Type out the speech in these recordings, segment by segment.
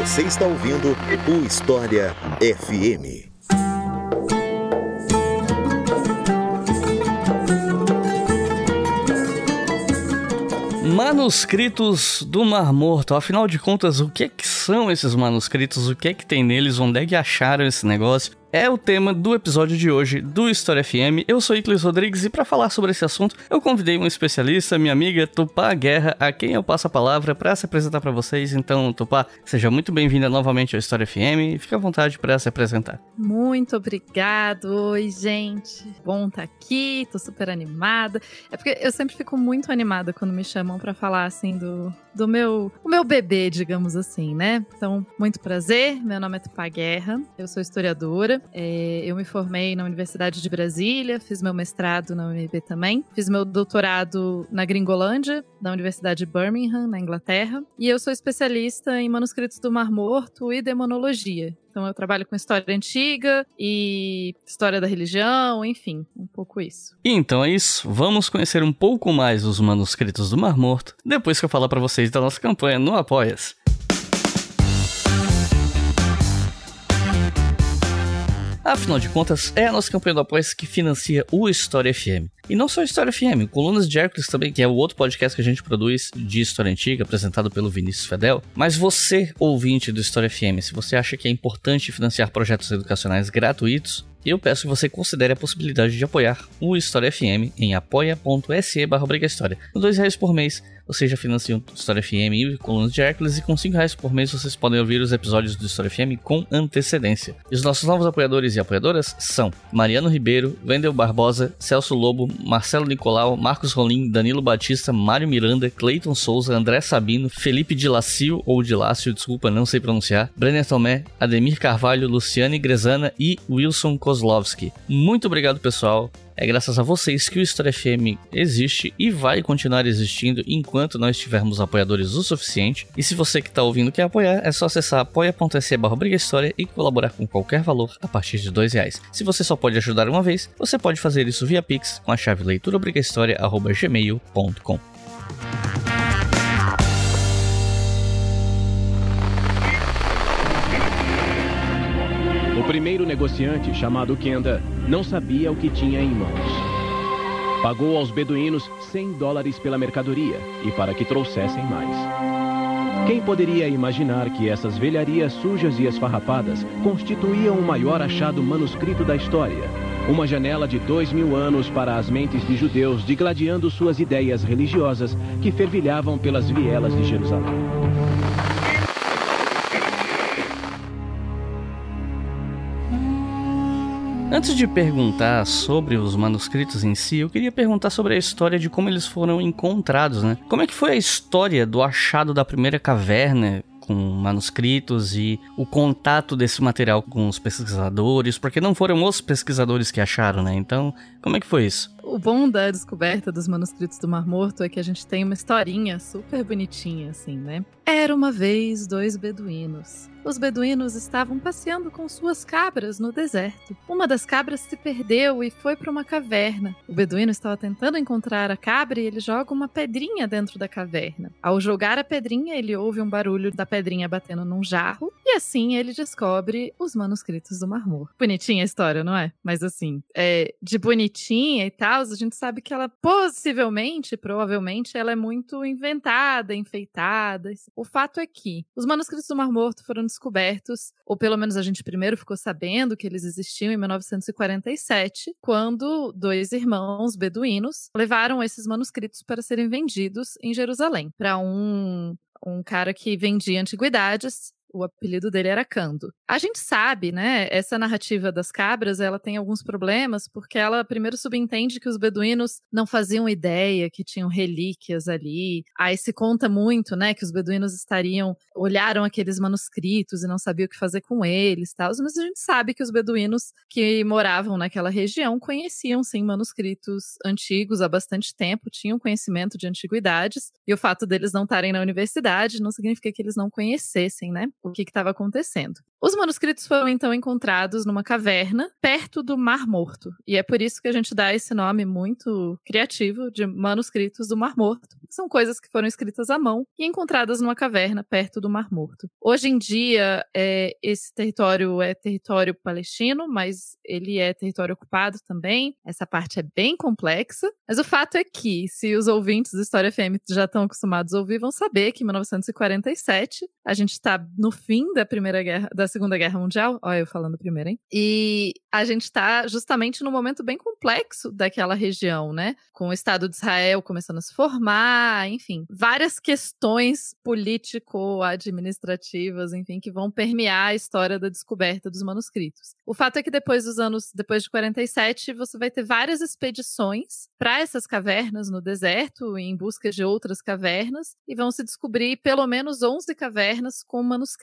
Você está ouvindo o História FM. Manuscritos do Mar Morto. Afinal de contas, o que, é que são esses manuscritos? O que é que tem neles? Onde é que acharam esse negócio? É o tema do episódio de hoje do História FM. Eu sou Iclis Rodrigues e para falar sobre esse assunto, eu convidei um especialista, minha amiga Tupá Guerra, a quem eu passo a palavra para se apresentar para vocês. Então, Tupá, seja muito bem-vinda novamente ao História FM e fique à vontade para se apresentar. Muito obrigado. Oi, gente. Bom estar tá aqui, tô super animada. É porque eu sempre fico muito animada quando me chamam para falar assim do do meu, o meu bebê, digamos assim, né? Então, muito prazer. Meu nome é Tupá Guerra. Eu sou historiadora. É, eu me formei na Universidade de Brasília, fiz meu mestrado na UNB também. Fiz meu doutorado na Gringolândia, na Universidade de Birmingham, na Inglaterra. E eu sou especialista em manuscritos do Mar Morto e demonologia. Então eu trabalho com história antiga e história da religião, enfim, um pouco isso. Então é isso. Vamos conhecer um pouco mais os manuscritos do Mar Morto depois que eu falar para vocês da nossa campanha no Apoias. Afinal de contas, é a nossa campanha do apoia que financia o História FM. E não só História FM, Colunas de Hércules também, que é o outro podcast que a gente produz de história antiga, apresentado pelo Vinícius Fedel. Mas você, ouvinte do História FM, se você acha que é importante financiar projetos educacionais gratuitos, eu peço que você considere a possibilidade de apoiar o História FM em apoia.se barra. Com dois reais por mês, você já financia o História FM e Colunas de Hércules, e com 5 reais por mês vocês podem ouvir os episódios do História FM com antecedência. E os nossos novos apoiadores e apoiadoras são Mariano Ribeiro, Wendel Barbosa, Celso Lobo, Marcelo Nicolau, Marcos Rolim, Danilo Batista, Mário Miranda, Cleiton Souza, André Sabino, Felipe Dilacio, ou Dilácio, desculpa, não sei pronunciar, Brenner Tomé, Ademir Carvalho, Luciane Grezana e Wilson Kozlovski. Muito obrigado, pessoal. É graças a vocês que o História FM existe e vai continuar existindo enquanto nós tivermos apoiadores o suficiente. E se você que está ouvindo quer apoiar, é só acessar apoia.se barra e colaborar com qualquer valor a partir de dois reais. Se você só pode ajudar uma vez, você pode fazer isso via Pix com a chave leituraobrigahistoria.gmail.com. primeiro negociante, chamado Kenda, não sabia o que tinha em mãos. Pagou aos beduínos 100 dólares pela mercadoria e para que trouxessem mais. Quem poderia imaginar que essas velharias sujas e esfarrapadas constituíam o maior achado manuscrito da história? Uma janela de dois mil anos para as mentes de judeus digladiando suas ideias religiosas que fervilhavam pelas vielas de Jerusalém. Antes de perguntar sobre os manuscritos em si, eu queria perguntar sobre a história de como eles foram encontrados, né? Como é que foi a história do achado da primeira caverna? com manuscritos e o contato desse material com os pesquisadores, porque não foram os pesquisadores que acharam, né? Então, como é que foi isso? O bom da descoberta dos manuscritos do Mar Morto é que a gente tem uma historinha super bonitinha, assim, né? Era uma vez dois beduínos os beduínos estavam passeando com suas cabras no deserto. Uma das cabras se perdeu e foi para uma caverna. O beduíno estava tentando encontrar a cabra e ele joga uma pedrinha dentro da caverna. Ao jogar a pedrinha, ele ouve um barulho da pedrinha batendo num jarro e assim ele descobre os manuscritos do Mar Morto. Bonitinha a história, não é? Mas assim, é, de bonitinha e tal, a gente sabe que ela possivelmente, provavelmente, ela é muito inventada, enfeitada. O fato é que os manuscritos do Mar Morto foram descobertos, ou pelo menos a gente primeiro ficou sabendo que eles existiam em 1947, quando dois irmãos beduínos levaram esses manuscritos para serem vendidos em Jerusalém para um um cara que vendia antiguidades o apelido dele era Cando. A gente sabe, né, essa narrativa das cabras, ela tem alguns problemas, porque ela primeiro subentende que os beduínos não faziam ideia que tinham relíquias ali. Aí se conta muito, né, que os beduínos estariam, olharam aqueles manuscritos e não sabiam o que fazer com eles, tal. Mas a gente sabe que os beduínos que moravam naquela região conheciam sim manuscritos antigos há bastante tempo, tinham conhecimento de antiguidades, e o fato deles não estarem na universidade não significa que eles não conhecessem, né, o que estava acontecendo. Os manuscritos foram então encontrados numa caverna perto do Mar Morto, e é por isso que a gente dá esse nome muito criativo de manuscritos do Mar Morto, São coisas que foram escritas à mão e encontradas numa caverna perto do Mar Morto. Hoje em dia, é, esse território é território palestino, mas ele é território ocupado também. Essa parte é bem complexa. Mas o fato é que, se os ouvintes do História FM já estão acostumados a ouvir, vão saber que em 1947 a gente está no fim da primeira guerra, da Segunda Guerra Mundial. Olha, eu falando primeiro, hein? E a gente está justamente num momento bem complexo daquela região, né? Com o Estado de Israel começando a se formar, enfim, várias questões político-administrativas, enfim, que vão permear a história da descoberta dos manuscritos. O fato é que depois dos anos, depois de 47, você vai ter várias expedições para essas cavernas no deserto, em busca de outras cavernas, e vão se descobrir pelo menos 11 cavernas com manuscritos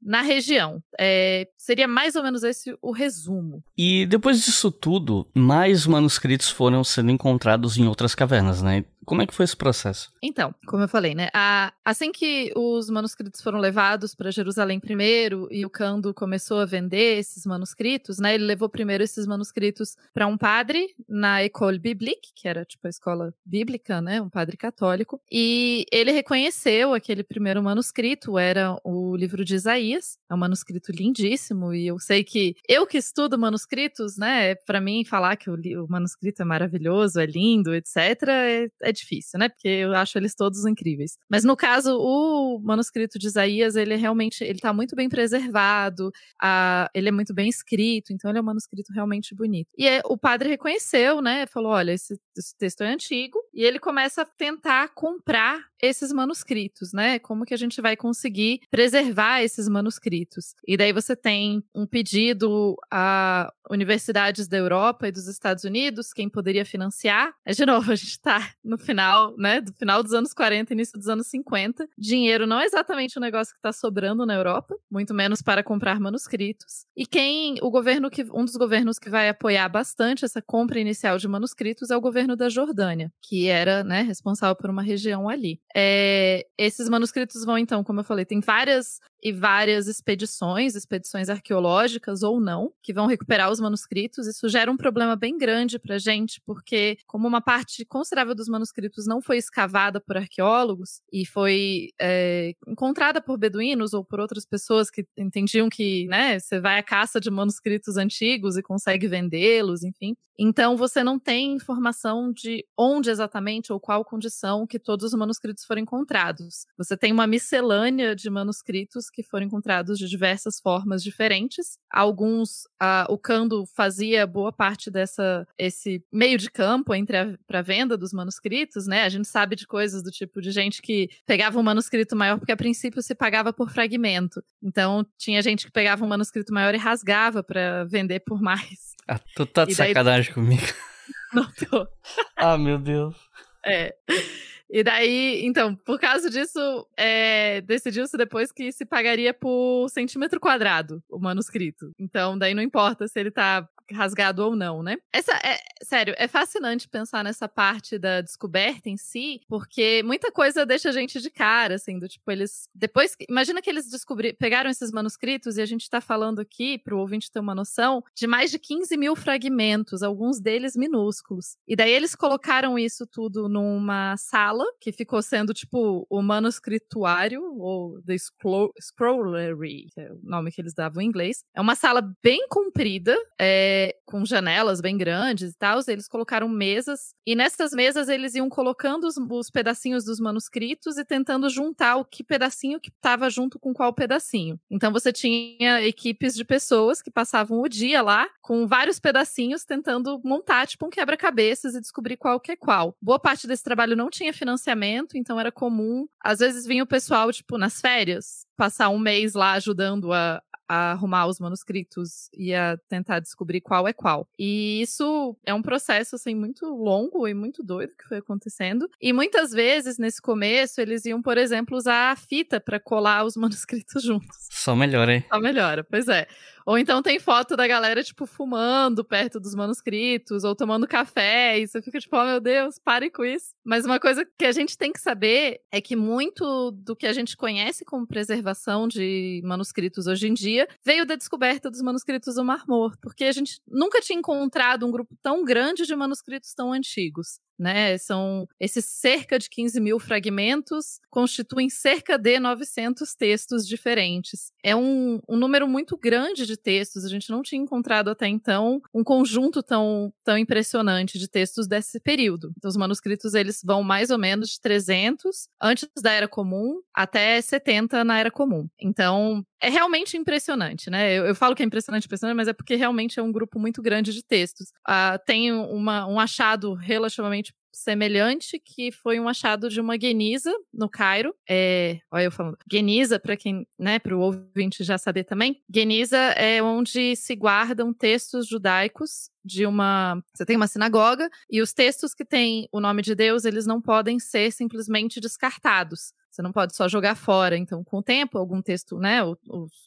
na região. É, seria mais ou menos esse o resumo. E depois disso tudo, mais manuscritos foram sendo encontrados em outras cavernas, né? Como é que foi esse processo? Então, como eu falei, né? A, assim que os manuscritos foram levados para Jerusalém primeiro e o Cando começou a vender esses manuscritos, né? Ele levou primeiro esses manuscritos para um padre na École Biblique, que era tipo a escola bíblica, né? Um padre católico, e ele reconheceu aquele primeiro manuscrito, era o livro de Isaías, é um manuscrito lindíssimo e eu sei que eu que estudo manuscritos, né? Para mim falar que o, o, manuscrito é maravilhoso, é lindo, etc. é, é é difícil, né? Porque eu acho eles todos incríveis. Mas no caso, o manuscrito de Isaías, ele realmente, ele tá muito bem preservado, a, ele é muito bem escrito, então ele é um manuscrito realmente bonito. E é, o padre reconheceu, né? Falou, olha, esse, esse texto é antigo, e ele começa a tentar comprar esses manuscritos, né? Como que a gente vai conseguir preservar esses manuscritos? E daí você tem um pedido a universidades da Europa e dos Estados Unidos, quem poderia financiar. Mas, de novo, a gente está no final, né? Do final dos anos 40, início dos anos 50. Dinheiro não é exatamente o negócio que está sobrando na Europa, muito menos para comprar manuscritos. E quem, o governo que, um dos governos que vai apoiar bastante essa compra inicial de manuscritos é o governo da Jordânia, que era, né, responsável por uma região ali. É, esses manuscritos vão, então, como eu falei, tem várias e várias expedições, expedições arqueológicas ou não, que vão recuperar os manuscritos. Isso gera um problema bem grande para a gente, porque como uma parte considerável dos manuscritos não foi escavada por arqueólogos e foi é, encontrada por beduínos ou por outras pessoas que entendiam que, né, você vai à caça de manuscritos antigos e consegue vendê-los, enfim. Então você não tem informação de onde exatamente ou qual condição que todos os manuscritos foram encontrados. Você tem uma miscelânea de manuscritos que foram encontrados de diversas formas diferentes. Alguns, o Cando fazia boa parte dessa esse meio de campo entre a venda dos manuscritos, né? A gente sabe de coisas do tipo de gente que pegava um manuscrito maior porque a princípio se pagava por fragmento. Então tinha gente que pegava um manuscrito maior e rasgava para vender por mais. Ah, tu tá de daí... sacanagem comigo. Não tô. ah, meu Deus. É. E daí, então, por causa disso, é, decidiu-se depois que se pagaria por centímetro quadrado o manuscrito. Então, daí não importa se ele tá rasgado ou não, né? Essa é, sério, é fascinante pensar nessa parte da descoberta em si, porque muita coisa deixa a gente de cara, assim, do tipo, eles. Depois. Imagina que eles descobriram, pegaram esses manuscritos e a gente tá falando aqui, pro ouvinte ter uma noção, de mais de 15 mil fragmentos, alguns deles minúsculos. E daí eles colocaram isso tudo numa sala, que ficou sendo, tipo, o manuscrituário, ou The Scrollery, que é o nome que eles davam em inglês. É uma sala bem comprida, é com janelas bem grandes e tal, eles colocaram mesas, e nessas mesas eles iam colocando os, os pedacinhos dos manuscritos e tentando juntar o que pedacinho que estava junto com qual pedacinho. Então você tinha equipes de pessoas que passavam o dia lá com vários pedacinhos tentando montar tipo um quebra-cabeças e descobrir qual que é qual. Boa parte desse trabalho não tinha financiamento, então era comum. Às vezes vinha o pessoal, tipo, nas férias, passar um mês lá ajudando a, a arrumar os manuscritos e a tentar descobrir qual é qual. E isso é um processo assim muito longo e muito doido que foi acontecendo. E muitas vezes nesse começo eles iam, por exemplo, usar a fita para colar os manuscritos juntos. Só melhora, hein? Só melhora, pois é. Ou então tem foto da galera, tipo, fumando perto dos manuscritos, ou tomando café, e você fica tipo, oh meu Deus, pare com isso. Mas uma coisa que a gente tem que saber é que muito do que a gente conhece como preservação de manuscritos hoje em dia veio da descoberta dos manuscritos do Mar Morto, porque a gente nunca tinha encontrado um grupo tão grande de manuscritos tão antigos. Né? São esses cerca de 15 mil fragmentos constituem cerca de 900 textos diferentes. É um, um número muito grande de textos. A gente não tinha encontrado até então um conjunto tão, tão impressionante de textos desse período. Então, os manuscritos eles vão mais ou menos de 300 antes da Era Comum até 70 na Era Comum. Então, é realmente impressionante, né? Eu, eu, falo que é impressionante, impressionante, mas é porque realmente é um grupo muito grande de textos. Uh, tem uma, um achado relativamente semelhante que foi um achado de uma Geniza no Cairo. É, olha eu falando. Geniza, para quem, né, para o ouvinte já saber também, Geniza é onde se guardam textos judaicos de uma, você tem uma sinagoga e os textos que têm o nome de Deus, eles não podem ser simplesmente descartados. Você não pode só jogar fora. Então, com o tempo, algum texto, né, os,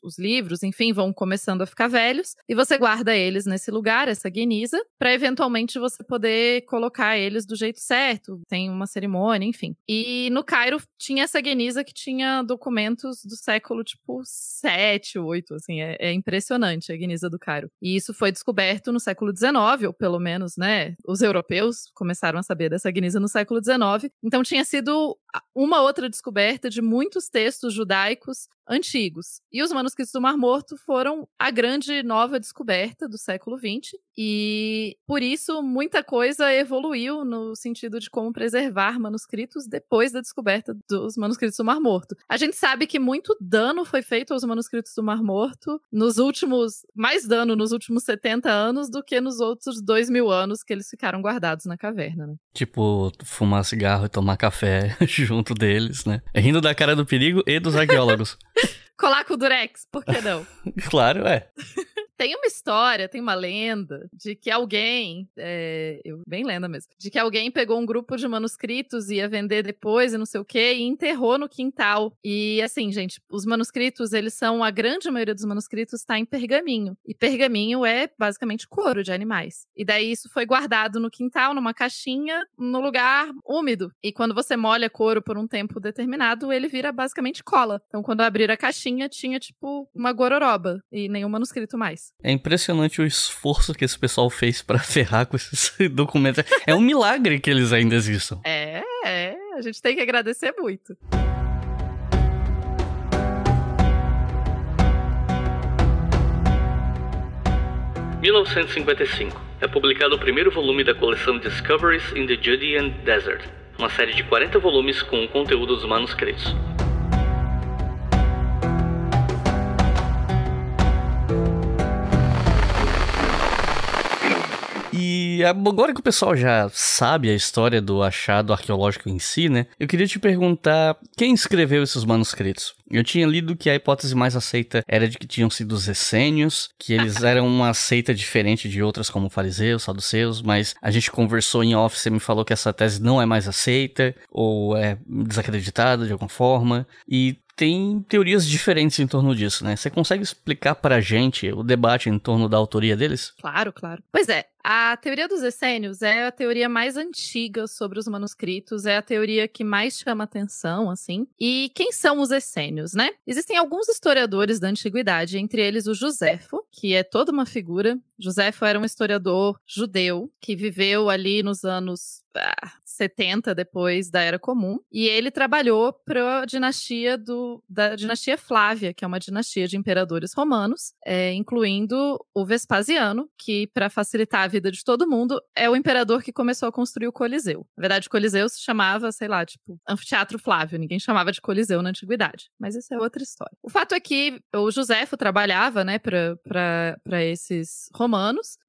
os livros, enfim, vão começando a ficar velhos e você guarda eles nesse lugar, essa guiniza, para eventualmente você poder colocar eles do jeito certo. Tem uma cerimônia, enfim. E no Cairo tinha essa guiniza que tinha documentos do século tipo 7, 8, assim, é, é impressionante a guiniza do Cairo. E isso foi descoberto no século 19, ou pelo menos, né, os europeus começaram a saber dessa guiniza no século 19. Então tinha sido uma outra descoberta de muitos textos judaicos antigos. E os manuscritos do Mar Morto foram a grande nova descoberta do século XX, e por isso muita coisa evoluiu no sentido de como preservar manuscritos depois da descoberta dos manuscritos do Mar Morto. A gente sabe que muito dano foi feito aos manuscritos do Mar Morto nos últimos, mais dano nos últimos 70 anos do que nos outros dois mil anos que eles ficaram guardados na caverna, né? Tipo, fumar cigarro e tomar café junto deles, né? Rindo da cara do perigo e dos arqueólogos. Colar com o Durex, por que não? claro, é. Tem uma história, tem uma lenda de que alguém, é, eu, bem lenda mesmo, de que alguém pegou um grupo de manuscritos e ia vender depois e não sei o que e enterrou no quintal. E assim, gente, os manuscritos, eles são, a grande maioria dos manuscritos está em pergaminho. E pergaminho é basicamente couro de animais. E daí isso foi guardado no quintal, numa caixinha, no lugar úmido. E quando você molha couro por um tempo determinado, ele vira basicamente cola. Então quando abrir a caixinha, tinha tipo uma gororoba e nenhum manuscrito mais. É impressionante o esforço que esse pessoal fez para ferrar com esses documentos. É um milagre que eles ainda existam. É, é. A gente tem que agradecer muito. ...1955. É publicado o primeiro volume da coleção Discoveries in the Judean Desert, uma série de 40 volumes com o conteúdo dos manuscritos. E agora que o pessoal já sabe a história do achado arqueológico em si, né? Eu queria te perguntar quem escreveu esses manuscritos? Eu tinha lido que a hipótese mais aceita era de que tinham sido os essênios, que eles eram uma seita diferente de outras como fariseus, saduceus, mas a gente conversou em off, você me falou que essa tese não é mais aceita ou é desacreditada de alguma forma. E tem teorias diferentes em torno disso, né? Você consegue explicar pra gente o debate em torno da autoria deles? Claro, claro. Pois é, a teoria dos essênios é a teoria mais antiga sobre os manuscritos, é a teoria que mais chama atenção, assim. E quem são os essênios, né? Existem alguns historiadores da antiguidade, entre eles o Joséfo, que é toda uma figura. Joséfo era um historiador judeu que viveu ali nos anos ah, 70 depois da Era Comum, e ele trabalhou para a dinastia do da dinastia Flávia, que é uma dinastia de imperadores romanos, é, incluindo o Vespasiano, que para facilitar a vida de todo mundo, é o imperador que começou a construir o Coliseu. Na verdade, o Coliseu se chamava, sei lá, tipo, Anfiteatro Flávio, ninguém chamava de Coliseu na antiguidade, mas isso é outra história. O fato é que o Joséfo trabalhava, né, para esses romanos,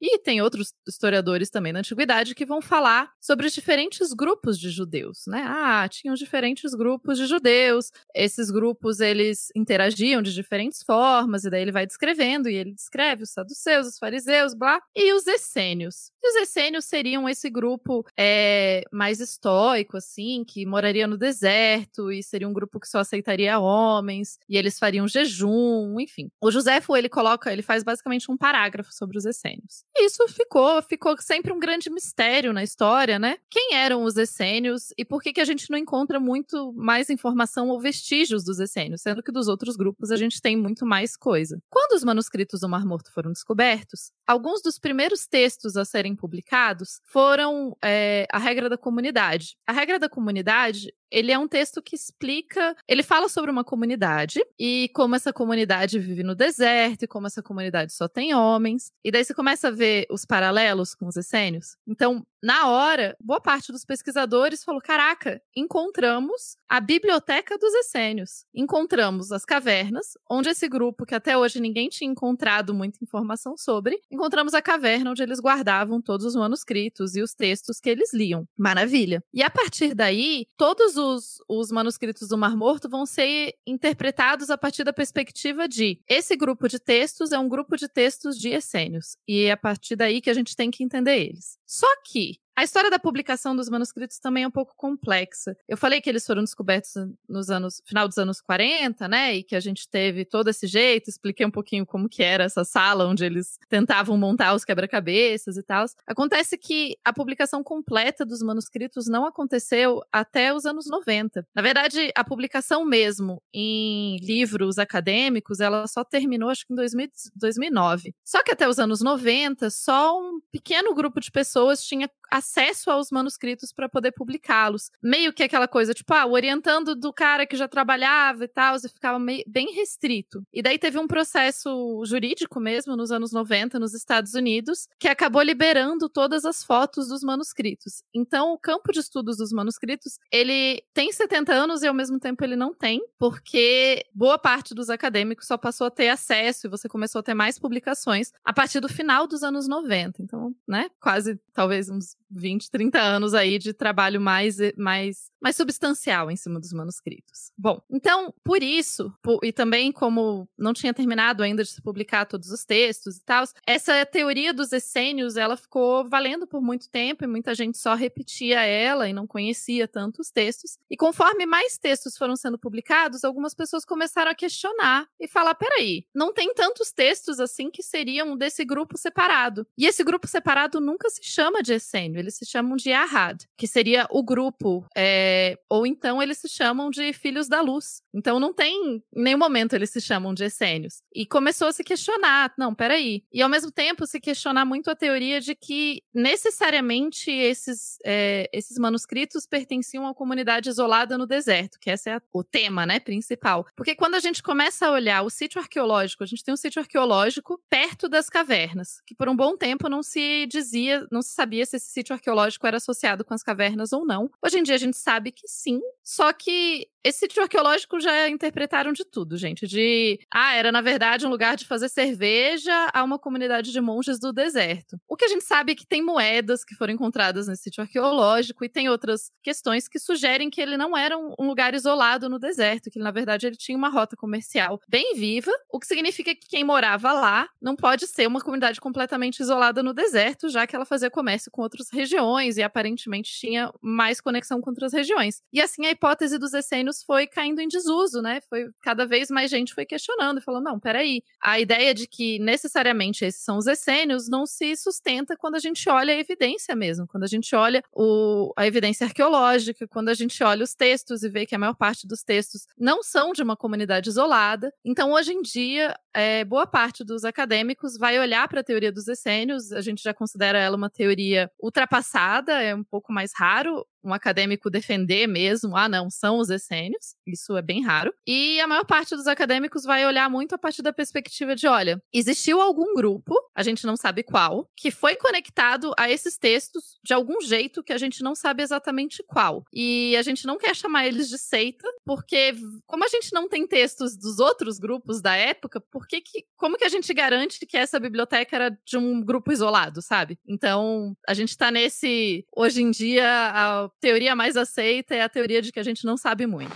e tem outros historiadores também na antiguidade que vão falar sobre os diferentes grupos de judeus, né? Ah, tinham diferentes grupos de judeus, esses grupos eles interagiam de diferentes formas, e daí ele vai descrevendo, e ele descreve os saduceus, os fariseus, blá, e os essênios. E os essênios seriam esse grupo é, mais estoico, assim, que moraria no deserto, e seria um grupo que só aceitaria homens, e eles fariam jejum, enfim. O Joséfo, ele coloca, ele faz basicamente um parágrafo sobre os essênios. E isso ficou, ficou sempre um grande mistério na história, né? Quem eram os essênios e por que, que a gente não encontra muito mais informação ou vestígios dos essênios, sendo que dos outros grupos a gente tem muito mais coisa. Quando os manuscritos do Mar Morto foram descobertos, alguns dos primeiros textos a serem publicados foram é, a regra da comunidade. A regra da comunidade ele é um texto que explica, ele fala sobre uma comunidade e como essa comunidade vive no deserto e como essa comunidade só tem homens. E daí você começa a ver os paralelos com os essênios. Então, na hora, boa parte dos pesquisadores falou: caraca, encontramos a biblioteca dos essênios. Encontramos as cavernas, onde esse grupo, que até hoje ninguém tinha encontrado muita informação sobre, encontramos a caverna onde eles guardavam todos os manuscritos e os textos que eles liam. Maravilha. E a partir daí, todos os, os manuscritos do Mar Morto vão ser interpretados a partir da perspectiva de esse grupo de textos é um grupo de textos de essênios. E é a partir daí que a gente tem que entender eles. Só que a história da publicação dos manuscritos também é um pouco complexa. Eu falei que eles foram descobertos nos anos final dos anos 40, né? E que a gente teve todo esse jeito, expliquei um pouquinho como que era essa sala onde eles tentavam montar os quebra-cabeças e tal. Acontece que a publicação completa dos manuscritos não aconteceu até os anos 90. Na verdade, a publicação mesmo em livros acadêmicos, ela só terminou acho que em 2000, 2009. Só que até os anos 90, só um pequeno grupo de pessoas tinha acesso aos manuscritos para poder publicá-los. Meio que aquela coisa, tipo, ah, orientando do cara que já trabalhava e tal, e ficava meio, bem restrito. E daí teve um processo jurídico mesmo, nos anos 90, nos Estados Unidos, que acabou liberando todas as fotos dos manuscritos. Então, o campo de estudos dos manuscritos, ele tem 70 anos e ao mesmo tempo ele não tem, porque boa parte dos acadêmicos só passou a ter acesso e você começou a ter mais publicações a partir do final dos anos 90. Então, né, quase talvez uns 20, 30 anos aí de trabalho mais, mais, mais substancial em cima dos manuscritos. Bom, então, por isso, e também como não tinha terminado ainda de se publicar todos os textos e tal, essa teoria dos essênios, ela ficou valendo por muito tempo e muita gente só repetia ela e não conhecia tanto os textos. E conforme mais textos foram sendo publicados, algumas pessoas começaram a questionar e falar, peraí, não tem tantos textos assim que seriam desse grupo separado. E esse grupo separado nunca se chama de essênio eles se chamam de Ahad, que seria o grupo, é, ou então eles se chamam de Filhos da Luz. Então não tem, em nenhum momento eles se chamam de essênios. E começou a se questionar, não, peraí. E ao mesmo tempo se questionar muito a teoria de que necessariamente esses, é, esses manuscritos pertenciam uma comunidade isolada no deserto, que esse é o tema, né, principal. Porque quando a gente começa a olhar o sítio arqueológico, a gente tem um sítio arqueológico perto das cavernas, que por um bom tempo não se dizia, não se sabia se esse sítio arqueológico era associado com as cavernas ou não. Hoje em dia a gente sabe que sim, só que esse sítio arqueológico já interpretaram de tudo, gente. De, ah, era na verdade um lugar de fazer cerveja a uma comunidade de monges do deserto. O que a gente sabe é que tem moedas que foram encontradas nesse sítio arqueológico e tem outras questões que sugerem que ele não era um lugar isolado no deserto, que na verdade ele tinha uma rota comercial bem viva, o que significa que quem morava lá não pode ser uma comunidade completamente isolada no deserto, já que ela fazia comércio com outras regiões e aparentemente tinha mais conexão com outras regiões. E assim a hipótese dos essênios foi caindo em desuso, né? Foi cada vez mais gente foi questionando e falou: não, peraí, a ideia de que necessariamente esses são os essênios não se sustenta quando a gente olha a evidência mesmo, quando a gente olha o, a evidência arqueológica, quando a gente olha os textos e vê que a maior parte dos textos não são de uma comunidade isolada. Então, hoje em dia, é, boa parte dos acadêmicos vai olhar para a teoria dos essênios, a gente já considera ela uma teoria ultrapassada, é um pouco mais raro um acadêmico defender mesmo, ah, não, são os essênios, isso é bem raro. E a maior parte dos acadêmicos vai olhar muito a partir da perspectiva de, olha, existiu algum grupo, a gente não sabe qual, que foi conectado a esses textos de algum jeito que a gente não sabe exatamente qual. E a gente não quer chamar eles de seita, porque como a gente não tem textos dos outros grupos da época, por que que, como que a gente garante que essa biblioteca era de um grupo isolado, sabe? Então, a gente tá nesse hoje em dia a teoria mais aceita é a teoria de que a gente não sabe muito.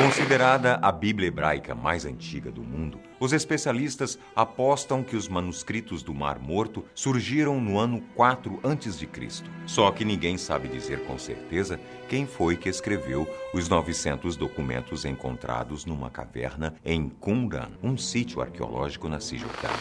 Considerada a Bíblia hebraica mais antiga do mundo, os especialistas apostam que os manuscritos do Mar Morto surgiram no ano 4 a.C. Só que ninguém sabe dizer com certeza quem foi que escreveu os 900 documentos encontrados numa caverna em Qumran, um sítio arqueológico na Cisjordânia.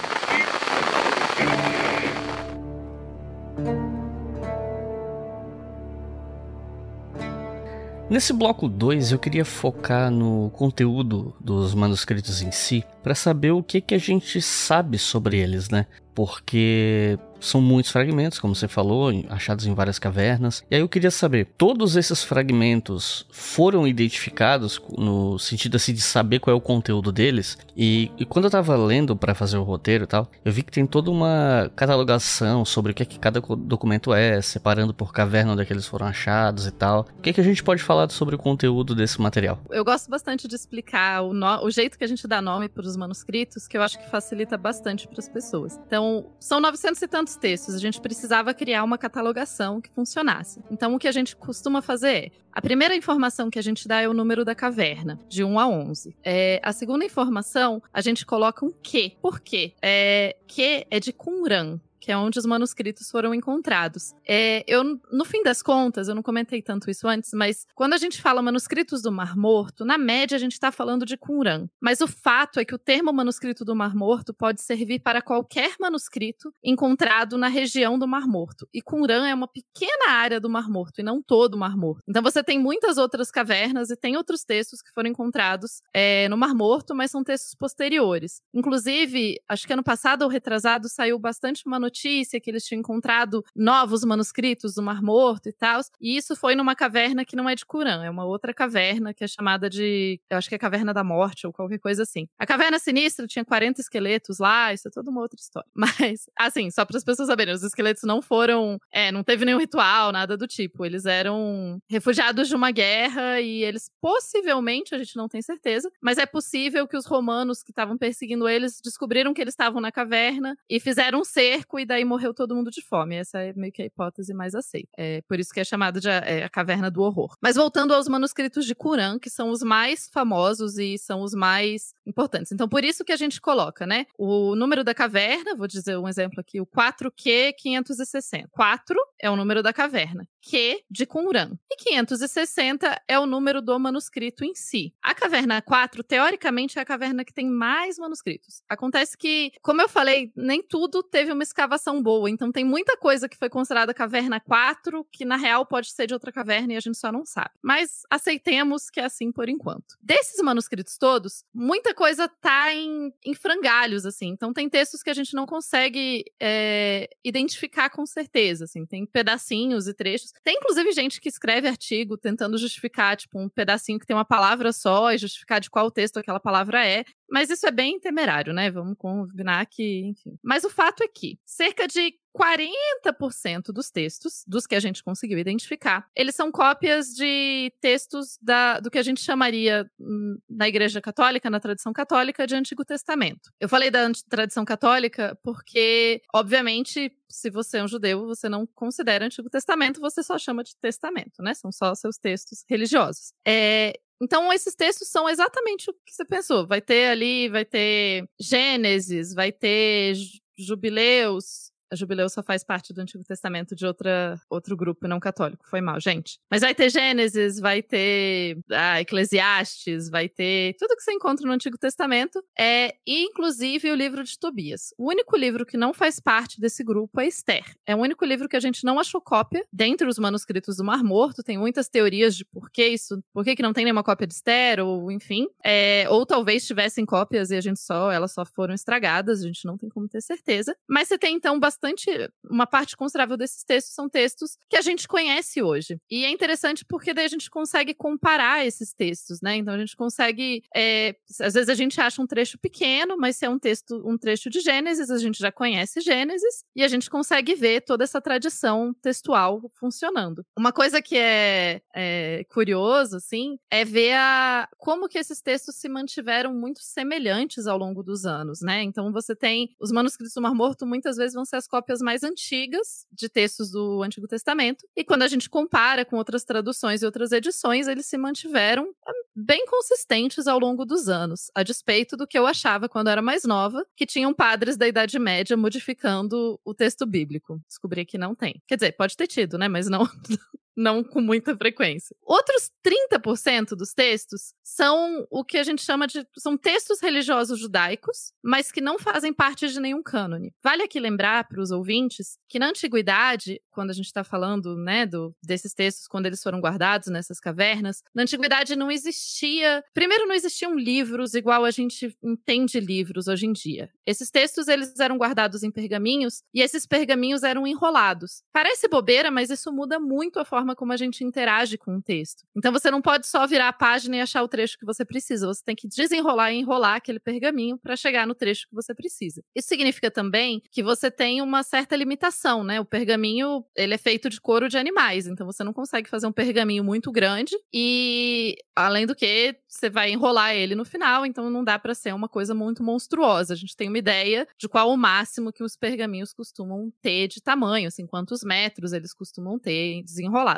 Nesse bloco 2, eu queria focar no conteúdo dos manuscritos em si, para saber o que, que a gente sabe sobre eles, né? Porque são muitos fragmentos, como você falou, achados em várias cavernas. E aí eu queria saber, todos esses fragmentos foram identificados no sentido assim de saber qual é o conteúdo deles? E, e quando eu tava lendo para fazer o roteiro e tal, eu vi que tem toda uma catalogação sobre o que, é que cada documento é, separando por caverna onde é eles foram achados e tal. O que, é que a gente pode falar sobre o conteúdo desse material? Eu gosto bastante de explicar o, no... o jeito que a gente dá nome para os manuscritos, que eu acho que facilita bastante para as pessoas. Então, são 900 e tantos tantos textos, a gente precisava criar uma catalogação que funcionasse. Então, o que a gente costuma fazer é: a primeira informação que a gente dá é o número da caverna, de 1 a 11. É, a segunda informação, a gente coloca um que. Por quê? É, que é de Qumran, que é onde os manuscritos foram encontrados. É, eu, no fim das contas, eu não comentei tanto isso antes, mas quando a gente fala manuscritos do Mar Morto, na média a gente está falando de Qumran. Mas o fato é que o termo manuscrito do Mar Morto pode servir para qualquer manuscrito encontrado na região do Mar Morto. E Qumran é uma pequena área do Mar Morto e não todo o Mar Morto. Então você tem muitas outras cavernas e tem outros textos que foram encontrados é, no Mar Morto, mas são textos posteriores. Inclusive, acho que ano passado ou retrasado saiu bastante uma notícia que eles tinham encontrado novos manuscritos do Mar Morto e tal. E isso foi numa caverna que não é de Curã, é uma outra caverna que é chamada de. Eu acho que é Caverna da Morte ou qualquer coisa assim. A Caverna Sinistra tinha 40 esqueletos lá, isso é toda uma outra história. Mas, assim, só para as pessoas saberem, os esqueletos não foram. É, não teve nenhum ritual, nada do tipo. Eles eram refugiados de uma guerra e eles possivelmente, a gente não tem certeza, mas é possível que os romanos que estavam perseguindo eles descobriram que eles estavam na caverna e fizeram um cerco e daí morreu todo mundo de fome. Essa é meio que a hipótese mais aceita. É por isso que é chamado de a, é, a caverna do horror. Mas voltando aos manuscritos de Qumran, que são os mais famosos e são os mais importantes. Então, por isso que a gente coloca, né? O número da caverna, vou dizer um exemplo aqui, o 4Q 560. 4 é o número da caverna. Q de Qumran. E 560 é o número do manuscrito em si. A caverna 4, teoricamente, é a caverna que tem mais manuscritos. Acontece que, como eu falei, nem tudo teve uma escavação boa. Então tem muita coisa que foi considerada caverna 4, que na real pode ser de outra caverna e a gente só não sabe. Mas aceitemos que é assim por enquanto. Desses manuscritos todos, muita coisa tá em, em frangalhos, assim. Então tem textos que a gente não consegue é, identificar com certeza, assim. Tem pedacinhos e trechos. Tem inclusive gente que escreve artigo tentando justificar, tipo, um pedacinho que tem uma palavra só e justificar de qual texto aquela palavra é. Mas isso é bem temerário, né? Vamos combinar que, enfim. Mas o fato é que cerca de 40% dos textos, dos que a gente conseguiu identificar, eles são cópias de textos da, do que a gente chamaria hum, na Igreja Católica, na tradição católica, de Antigo Testamento. Eu falei da tradição católica porque, obviamente, se você é um judeu, você não considera Antigo Testamento, você só chama de testamento, né? São só seus textos religiosos. É, então, esses textos são exatamente o que você pensou. Vai ter ali, vai ter Gênesis, vai ter Jubileus, a Jubileu só faz parte do Antigo Testamento de outra, outro grupo não católico. Foi mal, gente. Mas vai ter Gênesis, vai ter ah, Eclesiastes, vai ter tudo que você encontra no Antigo Testamento. É, inclusive o livro de Tobias. O único livro que não faz parte desse grupo é Esther. É o único livro que a gente não achou cópia. Dentre os manuscritos do Mar Morto, tem muitas teorias de por que isso, por que, que não tem nenhuma cópia de Esther, ou enfim. É, ou talvez tivessem cópias e a gente só, elas só foram estragadas, a gente não tem como ter certeza. Mas você tem então bastante bastante. Uma parte considerável desses textos são textos que a gente conhece hoje. E é interessante porque daí a gente consegue comparar esses textos, né? Então a gente consegue. É, às vezes a gente acha um trecho pequeno, mas se é um texto, um trecho de Gênesis, a gente já conhece Gênesis e a gente consegue ver toda essa tradição textual funcionando. Uma coisa que é, é curioso, assim, é ver a, como que esses textos se mantiveram muito semelhantes ao longo dos anos, né? Então você tem os manuscritos do Mar Morto muitas vezes vão ser as cópias mais antigas de textos do Antigo Testamento. E quando a gente compara com outras traduções e outras edições, eles se mantiveram ah, bem consistentes ao longo dos anos, a despeito do que eu achava quando era mais nova, que tinham padres da Idade Média modificando o texto bíblico. Descobri que não tem. Quer dizer, pode ter tido, né? Mas não, não com muita frequência. Outros 30% dos textos são o que a gente chama de são textos religiosos judaicos, mas que não fazem parte de nenhum cânone. Vale aqui lembrar para os ouvintes que na antiguidade, quando a gente está falando, né, do, desses textos quando eles foram guardados nessas cavernas, na antiguidade não existia, primeiro não existiam livros igual a gente entende livros hoje em dia. Esses textos eles eram guardados em pergaminhos e esses pergaminhos eram enrolados. Parece bobeira, mas isso muda muito a forma forma como a gente interage com o texto. Então você não pode só virar a página e achar o trecho que você precisa, você tem que desenrolar e enrolar aquele pergaminho para chegar no trecho que você precisa. Isso significa também que você tem uma certa limitação, né? O pergaminho, ele é feito de couro de animais, então você não consegue fazer um pergaminho muito grande e além do que você vai enrolar ele no final, então não dá para ser uma coisa muito monstruosa. A gente tem uma ideia de qual o máximo que os pergaminhos costumam ter de tamanho, assim, quantos metros eles costumam ter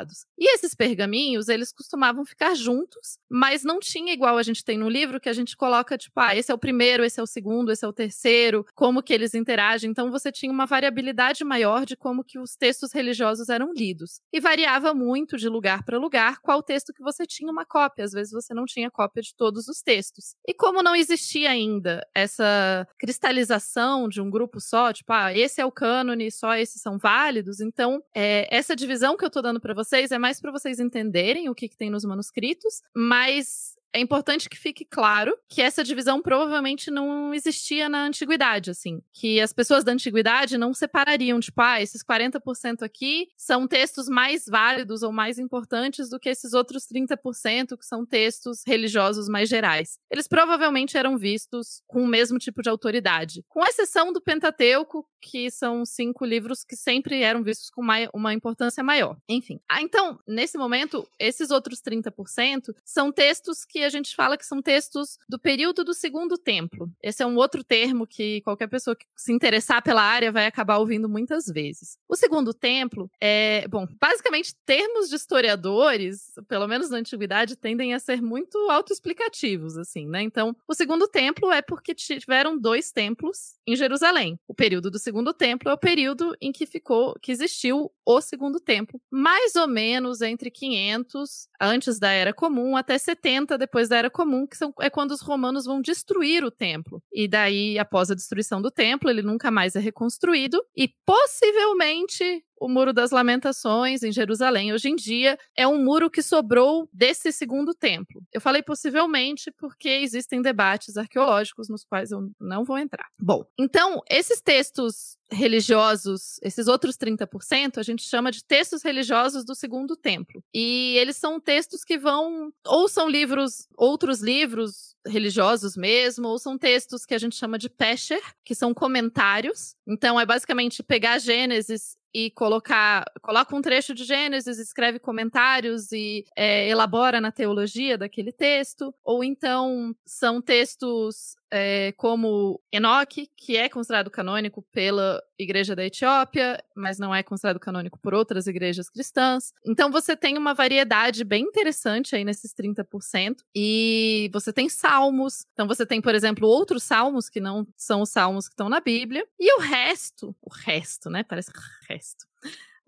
desenrolados. E esses pergaminhos, eles costumavam ficar juntos, mas não tinha igual a gente tem no livro, que a gente coloca, tipo, ah, esse é o primeiro, esse é o segundo, esse é o terceiro, como que eles interagem. Então você tinha uma variabilidade maior de como que os textos religiosos eram lidos. E variava muito de lugar para lugar qual texto que você tinha uma cópia. Às vezes você não tinha cópia de todos os textos. E como não existia ainda essa cristalização de um grupo só, tipo, ah, esse é o cânone, só esses são válidos, então é, essa divisão que eu tô dando para vocês vocês é mais para vocês entenderem o que, que tem nos manuscritos, mas é importante que fique claro que essa divisão provavelmente não existia na antiguidade, assim. Que as pessoas da antiguidade não separariam, tipo, ah, esses 40% aqui são textos mais válidos ou mais importantes do que esses outros 30% que são textos religiosos mais gerais. Eles provavelmente eram vistos com o mesmo tipo de autoridade, com exceção do Pentateuco, que são cinco livros que sempre eram vistos com uma importância maior. Enfim. Ah, então, nesse momento, esses outros 30% são textos que a gente fala que são textos do período do Segundo Templo. Esse é um outro termo que qualquer pessoa que se interessar pela área vai acabar ouvindo muitas vezes. O Segundo Templo é, bom, basicamente termos de historiadores, pelo menos na antiguidade, tendem a ser muito autoexplicativos, assim, né? Então, o Segundo Templo é porque tiveram dois templos em Jerusalém. O período do Segundo Templo é o período em que ficou, que existiu o Segundo Templo, mais ou menos entre 500 antes da Era Comum até 70 depois depois da Era Comum, que são, é quando os romanos vão destruir o templo. E daí, após a destruição do templo, ele nunca mais é reconstruído. E possivelmente o Muro das Lamentações em Jerusalém hoje em dia é um muro que sobrou desse segundo templo. Eu falei possivelmente porque existem debates arqueológicos nos quais eu não vou entrar. Bom, então esses textos religiosos, esses outros 30%, a gente chama de textos religiosos do segundo templo. E eles são textos que vão ou são livros, outros livros religiosos mesmo, ou são textos que a gente chama de pesher, que são comentários. Então é basicamente pegar Gênesis e colocar, coloca um trecho de Gênesis, escreve comentários e é, elabora na teologia daquele texto, ou então são textos é, como Enoque, que é considerado canônico pela Igreja da Etiópia, mas não é considerado canônico por outras igrejas cristãs. Então você tem uma variedade bem interessante aí nesses 30%. E você tem salmos. Então você tem, por exemplo, outros salmos que não são os salmos que estão na Bíblia. E o resto, o resto, né? Parece resto.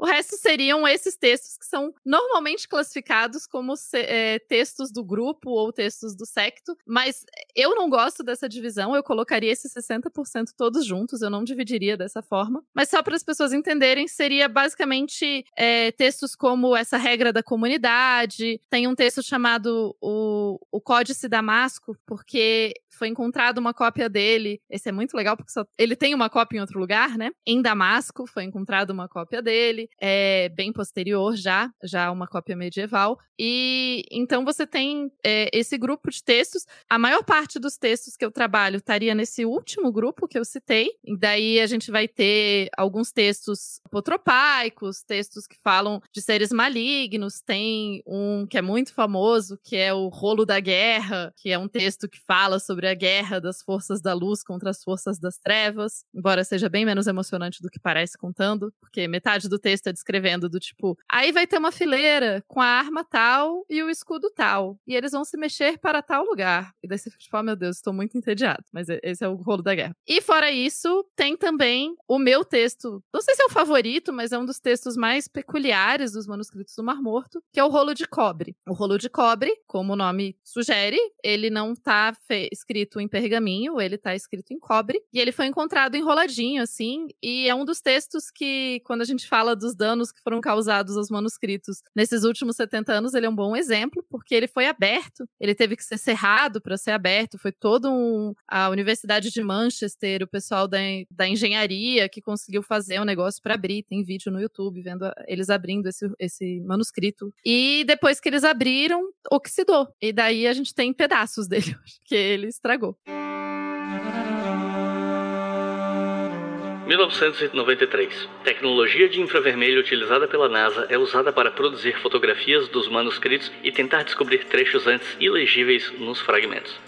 O resto seriam esses textos que são normalmente classificados como é, textos do grupo ou textos do secto, mas eu não gosto dessa divisão, eu colocaria esses 60% todos juntos, eu não dividiria dessa forma. Mas só para as pessoas entenderem, seria basicamente é, textos como essa regra da comunidade, tem um texto chamado o, o Códice Damasco, porque foi encontrada uma cópia dele. Esse é muito legal porque só... ele tem uma cópia em outro lugar, né? Em Damasco foi encontrada uma cópia dele, é bem posterior já, já uma cópia medieval. E então você tem é, esse grupo de textos. A maior parte dos textos que eu trabalho estaria nesse último grupo que eu citei. E daí a gente vai ter alguns textos apotropaicos, textos que falam de seres malignos. Tem um que é muito famoso, que é o Rolo da Guerra, que é um texto que fala sobre sobre a guerra das forças da luz contra as forças das trevas, embora seja bem menos emocionante do que parece contando, porque metade do texto é descrevendo do tipo, aí vai ter uma fileira com a arma tal e o escudo tal, e eles vão se mexer para tal lugar. E daí você fica tipo, oh meu Deus, estou muito entediado, mas esse é o rolo da guerra. E fora isso, tem também o meu texto, não sei se é o favorito, mas é um dos textos mais peculiares dos manuscritos do Mar Morto, que é o rolo de cobre. O rolo de cobre, como o nome sugere, ele não está escrito em pergaminho, ele está escrito em cobre, e ele foi encontrado enroladinho, assim, e é um dos textos que, quando a gente fala dos danos que foram causados aos manuscritos nesses últimos 70 anos, ele é um bom exemplo, porque ele foi aberto, ele teve que ser cerrado para ser aberto, foi todo um. A Universidade de Manchester, o pessoal da, da engenharia que conseguiu fazer o um negócio para abrir, tem vídeo no YouTube vendo eles abrindo esse, esse manuscrito. E depois que eles abriram, oxidou. E daí a gente tem pedaços dele, que ele estragou. 1993. Tecnologia de infravermelho utilizada pela NASA é usada para produzir fotografias dos manuscritos e tentar descobrir trechos antes ilegíveis nos fragmentos.